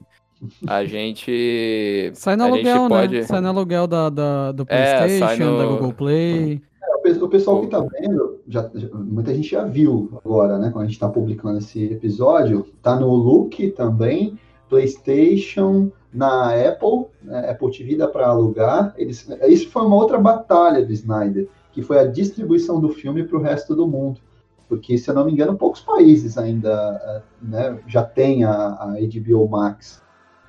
A gente Sai no a gente aluguel, pode- né? Sai no aluguel da, da, do É, Playstation, sai no- da Google Play. O pe- O pessoal que tá vendo, já, já- muita gente já viu agora, né? Quando a gente tá publicando esse episódio, tá no Look também, PlayStation, na Apple, né, Apple TV dá para alugar. Eles, isso foi uma outra batalha do Snyder, que foi a distribuição do filme para o resto do mundo. Porque, se eu não me engano, poucos países ainda eh, né, já tem a, a HBO Max.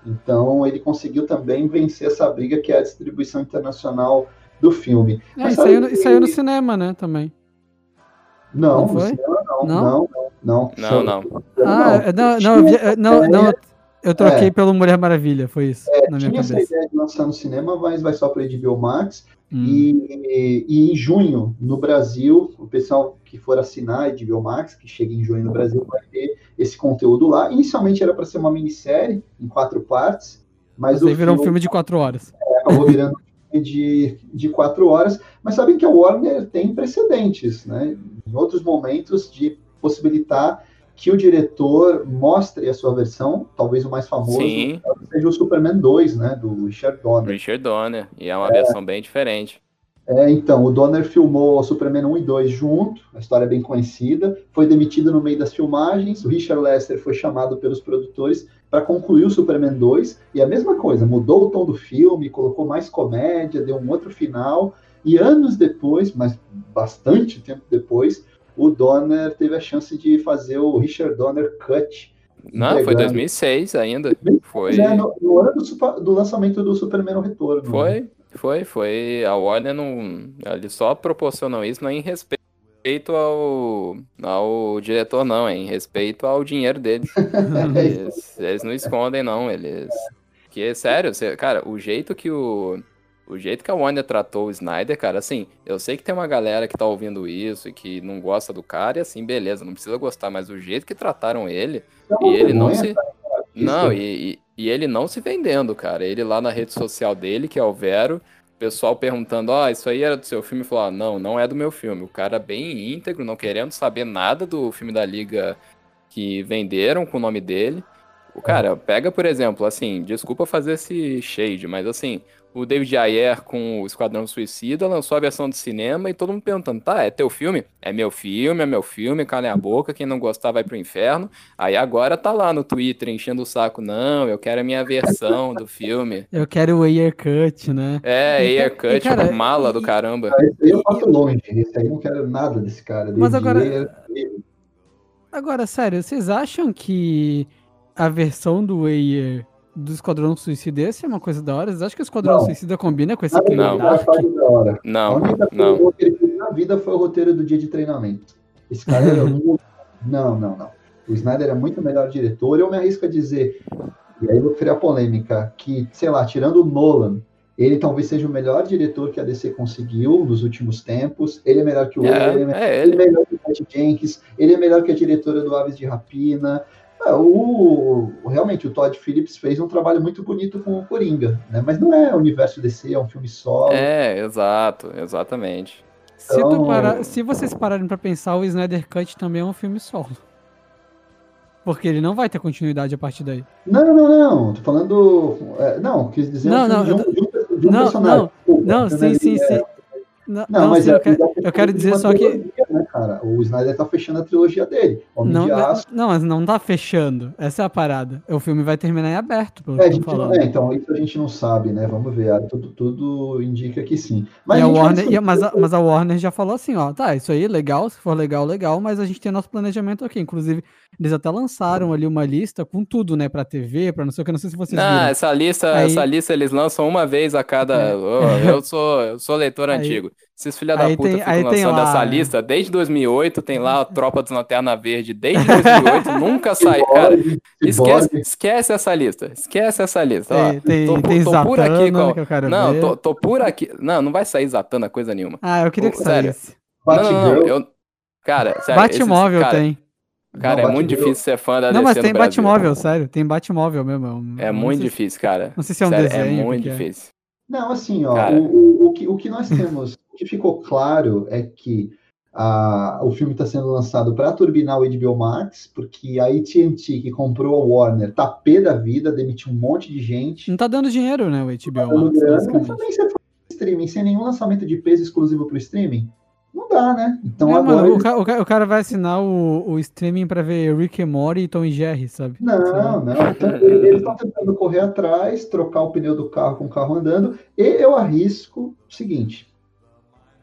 Então ele conseguiu também vencer essa briga que é a distribuição internacional do filme. É, e saiu, no, saiu no cinema, né, também. Não, Não foi? cinema não, Não? não, não. Não, não. Ah, é, não, não, eu vi- é, não, não, eu troquei pelo Mulher Maravilha, foi isso, na minha Tinha essa cabeça. ideia de lançar no cinema, mas vai só para HBO Max. Hum. E, e em junho, no Brasil, o pessoal que for assinar a HBO Max, que chega em junho no Brasil, vai ter esse conteúdo lá. Inicialmente era para ser uma minissérie em quatro partes, mas Mas aí virou um filme filme de quatro horas. acabou virando um filme de, de quatro horas. Mas sabem que a Warner tem precedentes, né? Em outros momentos de possibilitar que o diretor mostre a sua versão, talvez o mais famoso Sim, seja o Superman 2, né, do Richard Donner. Richard Donner. E é uma versão bem diferente. É, então, o Donner filmou o Superman 1 e 2 junto, a história é bem conhecida, foi demitido no meio das filmagens, o Richard Lester foi chamado pelos produtores para concluir o Superman 2, e a mesma coisa, mudou o tom do filme, colocou mais comédia, deu um outro final, e anos depois, mas bastante tempo depois, o Donner teve a chance de fazer o Richard Donner Cut. Não, foi entregando. 2006 ainda. Foi, É, no, no ano do, do lançamento do Superman no Retorno. né? Foi, foi. A Warner não. Eles só proporcionam isso não é em respeito ao, ao diretor, não, é em respeito ao dinheiro deles. Eles, eles não escondem, não. Eles. Que, sério, você- cara, o jeito que o. O jeito que a Warner tratou o Snyder, cara, assim, eu sei que tem uma galera que tá ouvindo isso e que não gosta do cara, e assim, beleza, não precisa gostar, mas o jeito que trataram ele, Então, e ele não se. cara, Não, e, e, e ele não se vendendo, cara. Ele lá na rede social dele, que é o Vero, pessoal perguntando, ó, isso aí era do seu filme, falou, ah, não, não é do meu filme. O cara bem íntegro, não querendo saber nada do filme da Liga que venderam com o nome dele. O cara, pega, por exemplo, assim, desculpa fazer esse shade, mas assim, o David Ayer com o Esquadrão Suicida lançou a versão do cinema e todo mundo perguntando, tá, é teu filme? É meu filme, é meu filme, calem a boca, quem não gostar vai pro inferno. Aí agora tá lá no Twitter enchendo o saco, não, eu quero a minha versão do filme. Eu quero o Ayer Cut, né? É, E, Ayer e, Cut, cara, mala e- do caramba. Esse aí eu passo longe, esse aí eu não quero nada desse cara. Mas agora- Agora, sério, vocês acham que a versão do Ayer do Esquadrão Suicida esse é uma coisa da hora? Vocês acham que o Esquadrão Não. Suicida combina com esse Não. parte da hora. A Não, única coisa não. que ele fez na vida foi o roteiro do dia de treinamento. Esse cara era muito... Não, não, não. O Snyder é muito melhor diretor. Eu me arrisco a dizer, e aí eu vou criar polêmica, que, sei lá, tirando o Nolan, ele talvez seja o melhor diretor que a DC conseguiu nos últimos tempos. Ele é melhor que o ele é melhor É, é Ele é ele. melhor que o Patty Jenkins, ele é melhor que a diretora do Aves de Rapina. É, o, realmente, o Todd Phillips fez um trabalho muito bonito com o Coringa, né? Mas não é o universo DC, é um filme solo. É, exato, exatamente. Se, tu Então- parar- se vocês pararem pra pensar, o Snyder Cut também é um filme solo. Porque ele não vai ter continuidade a partir daí. Não, não, não. Tô falando. é, não, quis dizer Não, um não, de um, de um- de um não, personagem. não, Desculpa, Não, o sim, sim, é- sim. Não, Não, mas sim, é, eu quero, é eu quero dizer só que. né, cara? O Snyder tá fechando a trilogia dele. Homem Não, de Aço. não, mas não tá fechando. Essa é a parada. O filme vai terminar em aberto, pelo É, a que tô não- falando. é, então, isso a gente não sabe, né? Vamos ver. ah, Tudo, tudo indica que sim. E a vai Warner, a- mas, a, mas a Warner já falou assim, ó, tá, isso aí, legal, se for legal, legal, mas a gente tem nosso planejamento aqui. Inclusive, eles até lançaram ali uma lista com tudo, né, pra TV, pra não sei o que, não sei se vocês Não, viram. essa lista, Aí- essa lista eles lançam uma vez a cada. É. Ô, eu sou, eu sou leitor Aí- antigo. Esses filha da aí puta tem- ficam aí tem lançando lá- essa lista desde 2008, tem lá a Tropa dos Lanterna Verde desde 2008, nunca saiu. Cara, esquece, esquece essa lista, esquece essa lista. ó. Tem, tô, tem tô por aqui que Não, tô, tô por aqui. Não, não vai sair Zatanna coisa nenhuma. Ah, eu queria que sério. saísse. Não, não, não, Batgirl. eu. Cara, sério, esses- Batmóvel cara, tem. Cara, Não, é muito difícil ser fã da Não, DC mas no tem Brasil. Batmóvel, sério. Tem Batmóvel mesmo. é um- É não muito sei difícil, cara. Não sei se é um Sério, desenho. É muito é. difícil. Não, assim, ó, Cara. o, o, o que, o que nós temos, o que ficou claro é que a, o filme está sendo lançado para turbinar o HBO Max, porque a AT&T, que comprou a Warner, tá pé da vida, demitiu um monte de gente. Não tá dando dinheiro, né, o HBO dando Max, grana, mas basicamente. também você faz streaming, sem nenhum lançamento de peso exclusivo para o streaming, não dá, né? Então É, agora... mano, o, ca- o ca- o cara vai assinar o, o streaming pra ver Rick and Morty e Tom e Jerry, sabe? Não, não. Então, eles estão tentando correr atrás, trocar o pneu do carro com o carro andando. E eu arrisco o seguinte: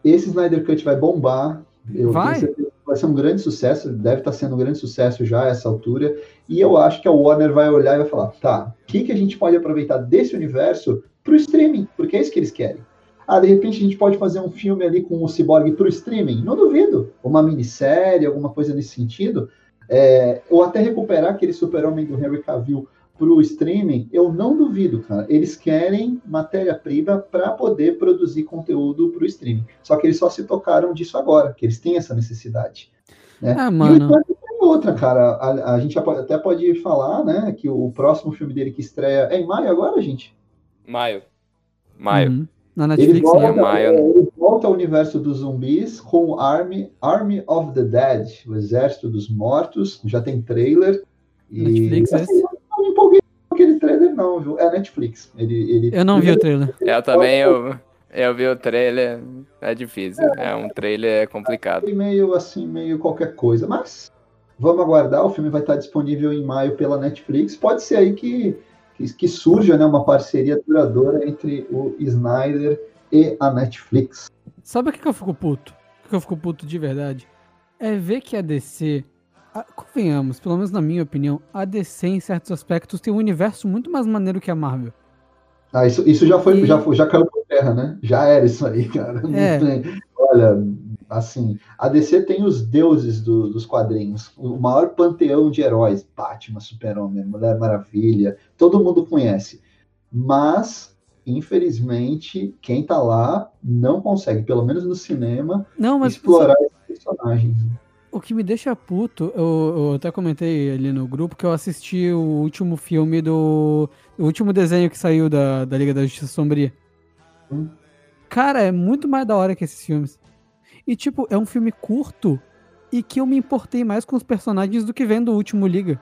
esse Snyder Cut vai bombar. Eu Vai? vai ser um grande sucesso, deve estar sendo um grande sucesso já a essa altura. E eu acho que a Warner vai olhar e vai falar: tá, o que, que a gente pode aproveitar desse universo para o streaming? Porque é isso que eles querem. Ah, de repente a gente pode fazer um filme ali com o Cyborg para o streaming? Não duvido. Uma minissérie, alguma coisa nesse sentido. É, ou até recuperar aquele super-homem do Henry Cavill para o streaming, eu não duvido, cara. Eles querem matéria-prima para poder produzir conteúdo para o streaming. Só que eles só se tocaram disso agora, que eles têm essa necessidade. Né? Ah, mano. E outra, cara, a, a, gente até pode falar, né, que o próximo filme dele que estreia é em maio agora, gente? Maio. Maio. Uhum. Na Netflix, ele volta, maio. ele volta ao universo dos zumbis com Army, Army of the Dead, o Exército dos Mortos, já tem trailer. Netflix, e, assim, não me empolguei com aquele trailer, não, viu? É Netflix. Ele, ele, eu não vi o trailer. Eu também, eu, eu vi o trailer, é difícil. É, é um trailer complicado. Meio assim, meio qualquer coisa, mas vamos aguardar. O filme vai estar disponível em maio pela Netflix. Pode ser aí que, que, que surja né, uma parceria duradoura entre o Snyder e a Netflix. Sabe o que, que eu fico puto? O que eu fico puto de verdade? É ver que a DC a, convenhamos, pelo menos na minha opinião, a DC em certos aspectos tem um universo muito mais maneiro que a Marvel. Ah, isso, isso já foi, e... já já caiu por terra, né? Já era isso aí, cara. É. Olha, assim, a DC tem os deuses do, dos quadrinhos, o maior panteão de heróis, Batman, Super-Homem, Mulher Maravilha, todo mundo conhece. Mas, infelizmente, quem tá lá não consegue, pelo menos no cinema, não, mas explorar esses personagens. O que me deixa puto, eu, eu, até comentei ali no grupo que eu assisti o último filme do. O último desenho que saiu da, da Liga da Justiça Sombria. Hum. Cara, é muito mais da hora que esses filmes. E, tipo, é um filme curto e que eu me importei mais com os personagens do que vendo o último Liga.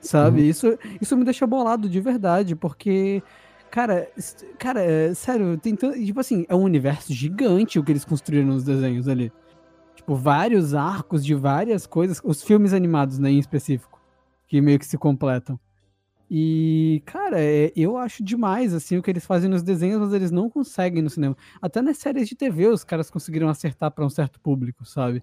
Sabe? Uhum. Isso, isso me deixa bolado de verdade, porque. Cara, cara, é, sério, tem tanto, tipo assim, é um universo gigante o que eles construíram nos desenhos ali tipo, vários arcos de várias coisas, os filmes animados, né, em específico, que meio que se completam. E, cara, é, eu acho demais, assim, o que eles fazem nos desenhos, mas eles não conseguem no cinema. Até nas séries de TV os caras conseguiram acertar para um certo público, sabe?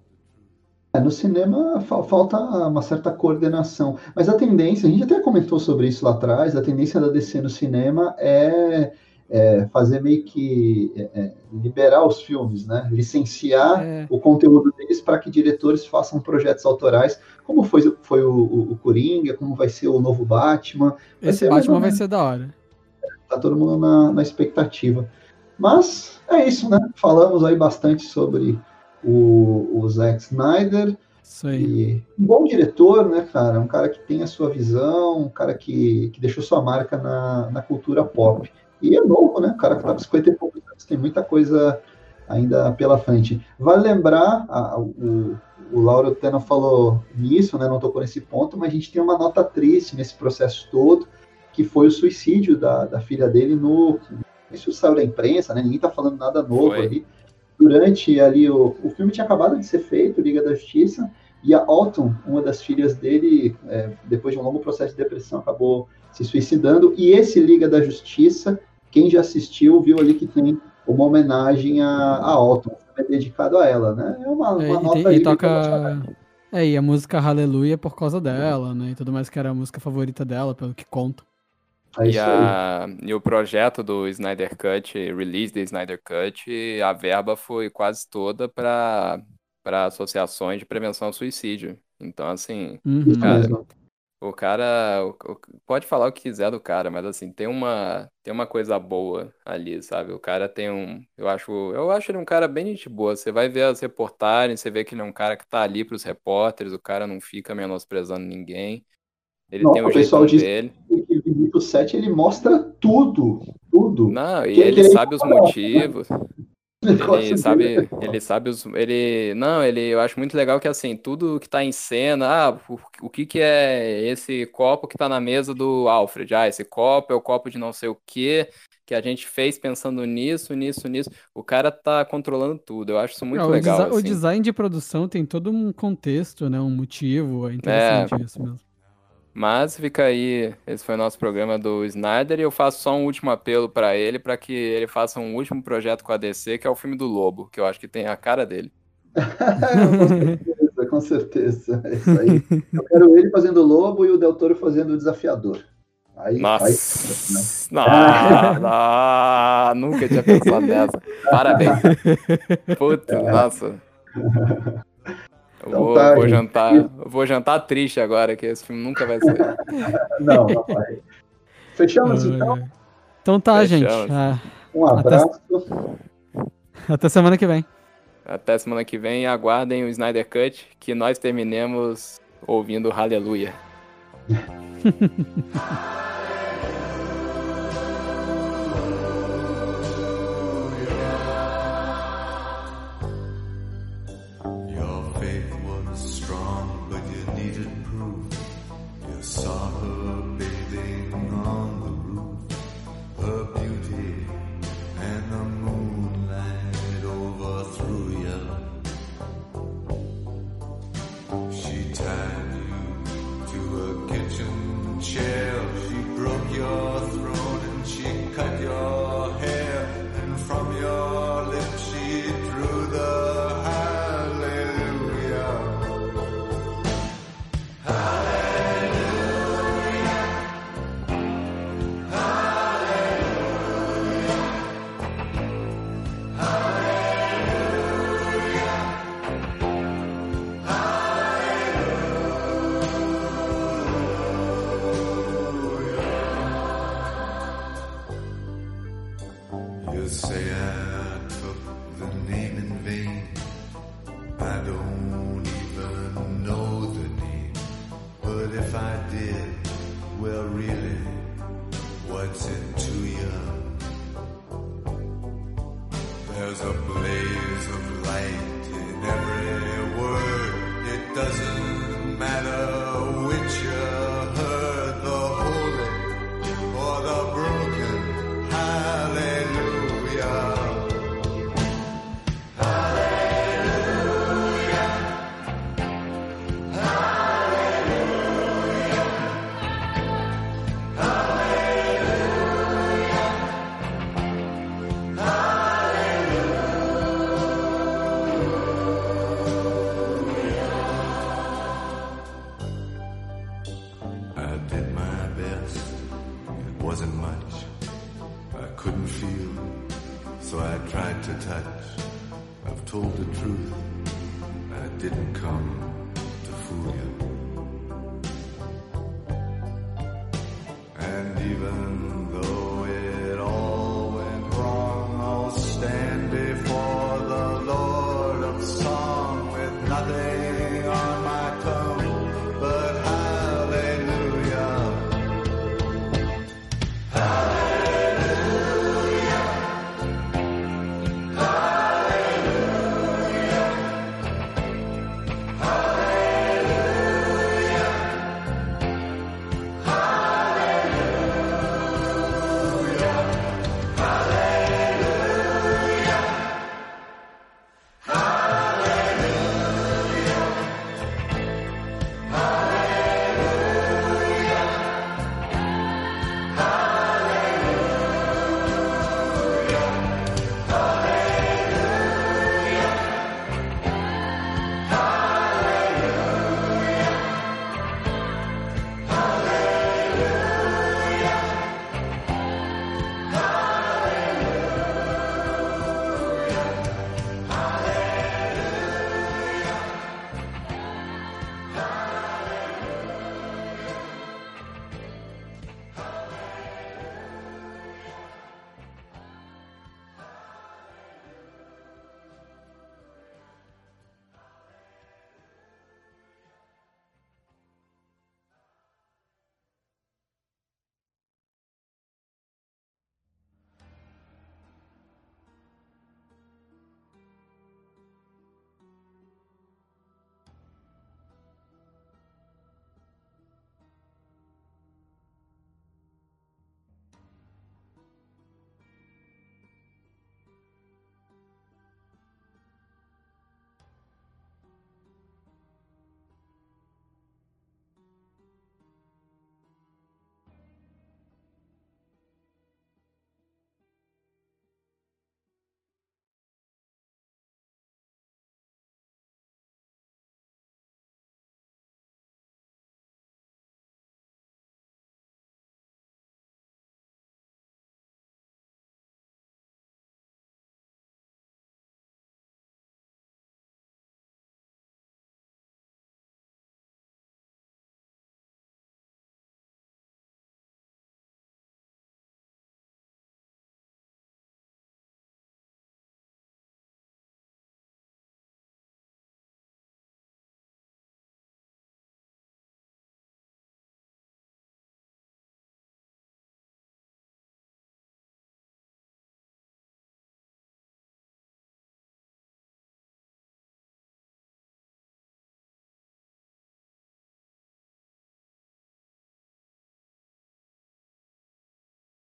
É, no cinema falta uma certa coordenação. Mas a tendência, a gente até comentou sobre isso lá atrás, a tendência da DC no cinema é é, fazer meio que é, é, liberar os filmes, né? licenciar é. o conteúdo deles para que diretores façam projetos autorais, como foi, foi o, o, o Coringa, como vai ser o novo Batman. Esse Batman vai ser da hora. Tá todo mundo na, na expectativa. Mas é isso, né? Falamos aí bastante sobre o, o Zack Snyder. Isso aí. Um bom diretor, né, cara? Um cara que tem a sua visão, um cara que, que deixou sua marca na, na cultura pop. E é novo, né? O cara que está com 50 e poucos anos tem muita coisa ainda pela frente. Vale lembrar, a, o, o Lauro até não falou nisso, né? Não tocou nesse ponto, mas a gente tem uma nota triste nesse processo todo, que foi o suicídio da, da filha dele no. Isso saiu da imprensa, né? Ninguém está falando nada novo foi. ali. Durante ali, o, o filme tinha acabado de ser feito, Liga da Justiça, e a Autumn, uma das filhas dele, é, depois de um longo processo de depressão, acabou se suicidando. E esse Liga da Justiça quem já assistiu viu ali que tem uma homenagem a, a Alton, é dedicado a ela, né? É uma, uma é, nota e, e toca... É, e a música Hallelujah é por causa dela, né? E tudo mais que era a música favorita dela, pelo que conta. É e, a, e, o projeto do Snyder Cut, release do Snyder Cut, a verba foi quase toda para associações de prevenção ao suicídio. Então, assim, uhum. cara, o cara o- o- pode falar o que quiser do cara, mas assim, tem uma tem uma coisa boa ali, sabe? O cara tem um, eu acho, eu acho ele um cara bem gente boa. Você vai ver as reportagens, você vê que ele é um cara que tá ali pros repórteres, o cara não fica menosprezando ninguém. Ele tem o o pessoal jeitão diz dele. que o Vinicius 7 ele mostra tudo, tudo. Não, e Que- que ele ele sabe os motivos. Ele Ele sabe, ele sabe os, ele, não, ele, eu acho muito legal que assim, tudo que tá em cena, ah, o, o que que é esse copo que tá na mesa do Alfred? Ah, esse copo é o copo de não sei o que que a gente fez pensando nisso, nisso, nisso. O cara tá controlando tudo. Eu acho isso muito É, o, legal, desi- o assim. design de produção tem todo um contexto, né? Um motivo. É interessante isso mesmo. Mas fica aí, esse foi o nosso programa do Snyder e eu faço só um último apelo pra ele, pra que ele faça um último projeto com a DC, que é o filme do Lobo, que eu acho que tem a cara dele. com certeza, com certeza. É isso aí. Eu quero ele fazendo o lobo e o Del Toro fazendo o desafiador. Aí, Nossa, aí, né? não, não, nunca tinha pensado nessa. Parabéns. Puta, é. nossa. Eu então vou, tá, vou jantar, vou jantar triste agora, que esse filme nunca vai sair. não, não vai. Fechamos então? Então tá, Fechamos. gente. Ah, um abraço. Até... Até semana que vem. Até semana que vem. Aguardem o Snyder Cut, que nós terminemos ouvindo Aleluia.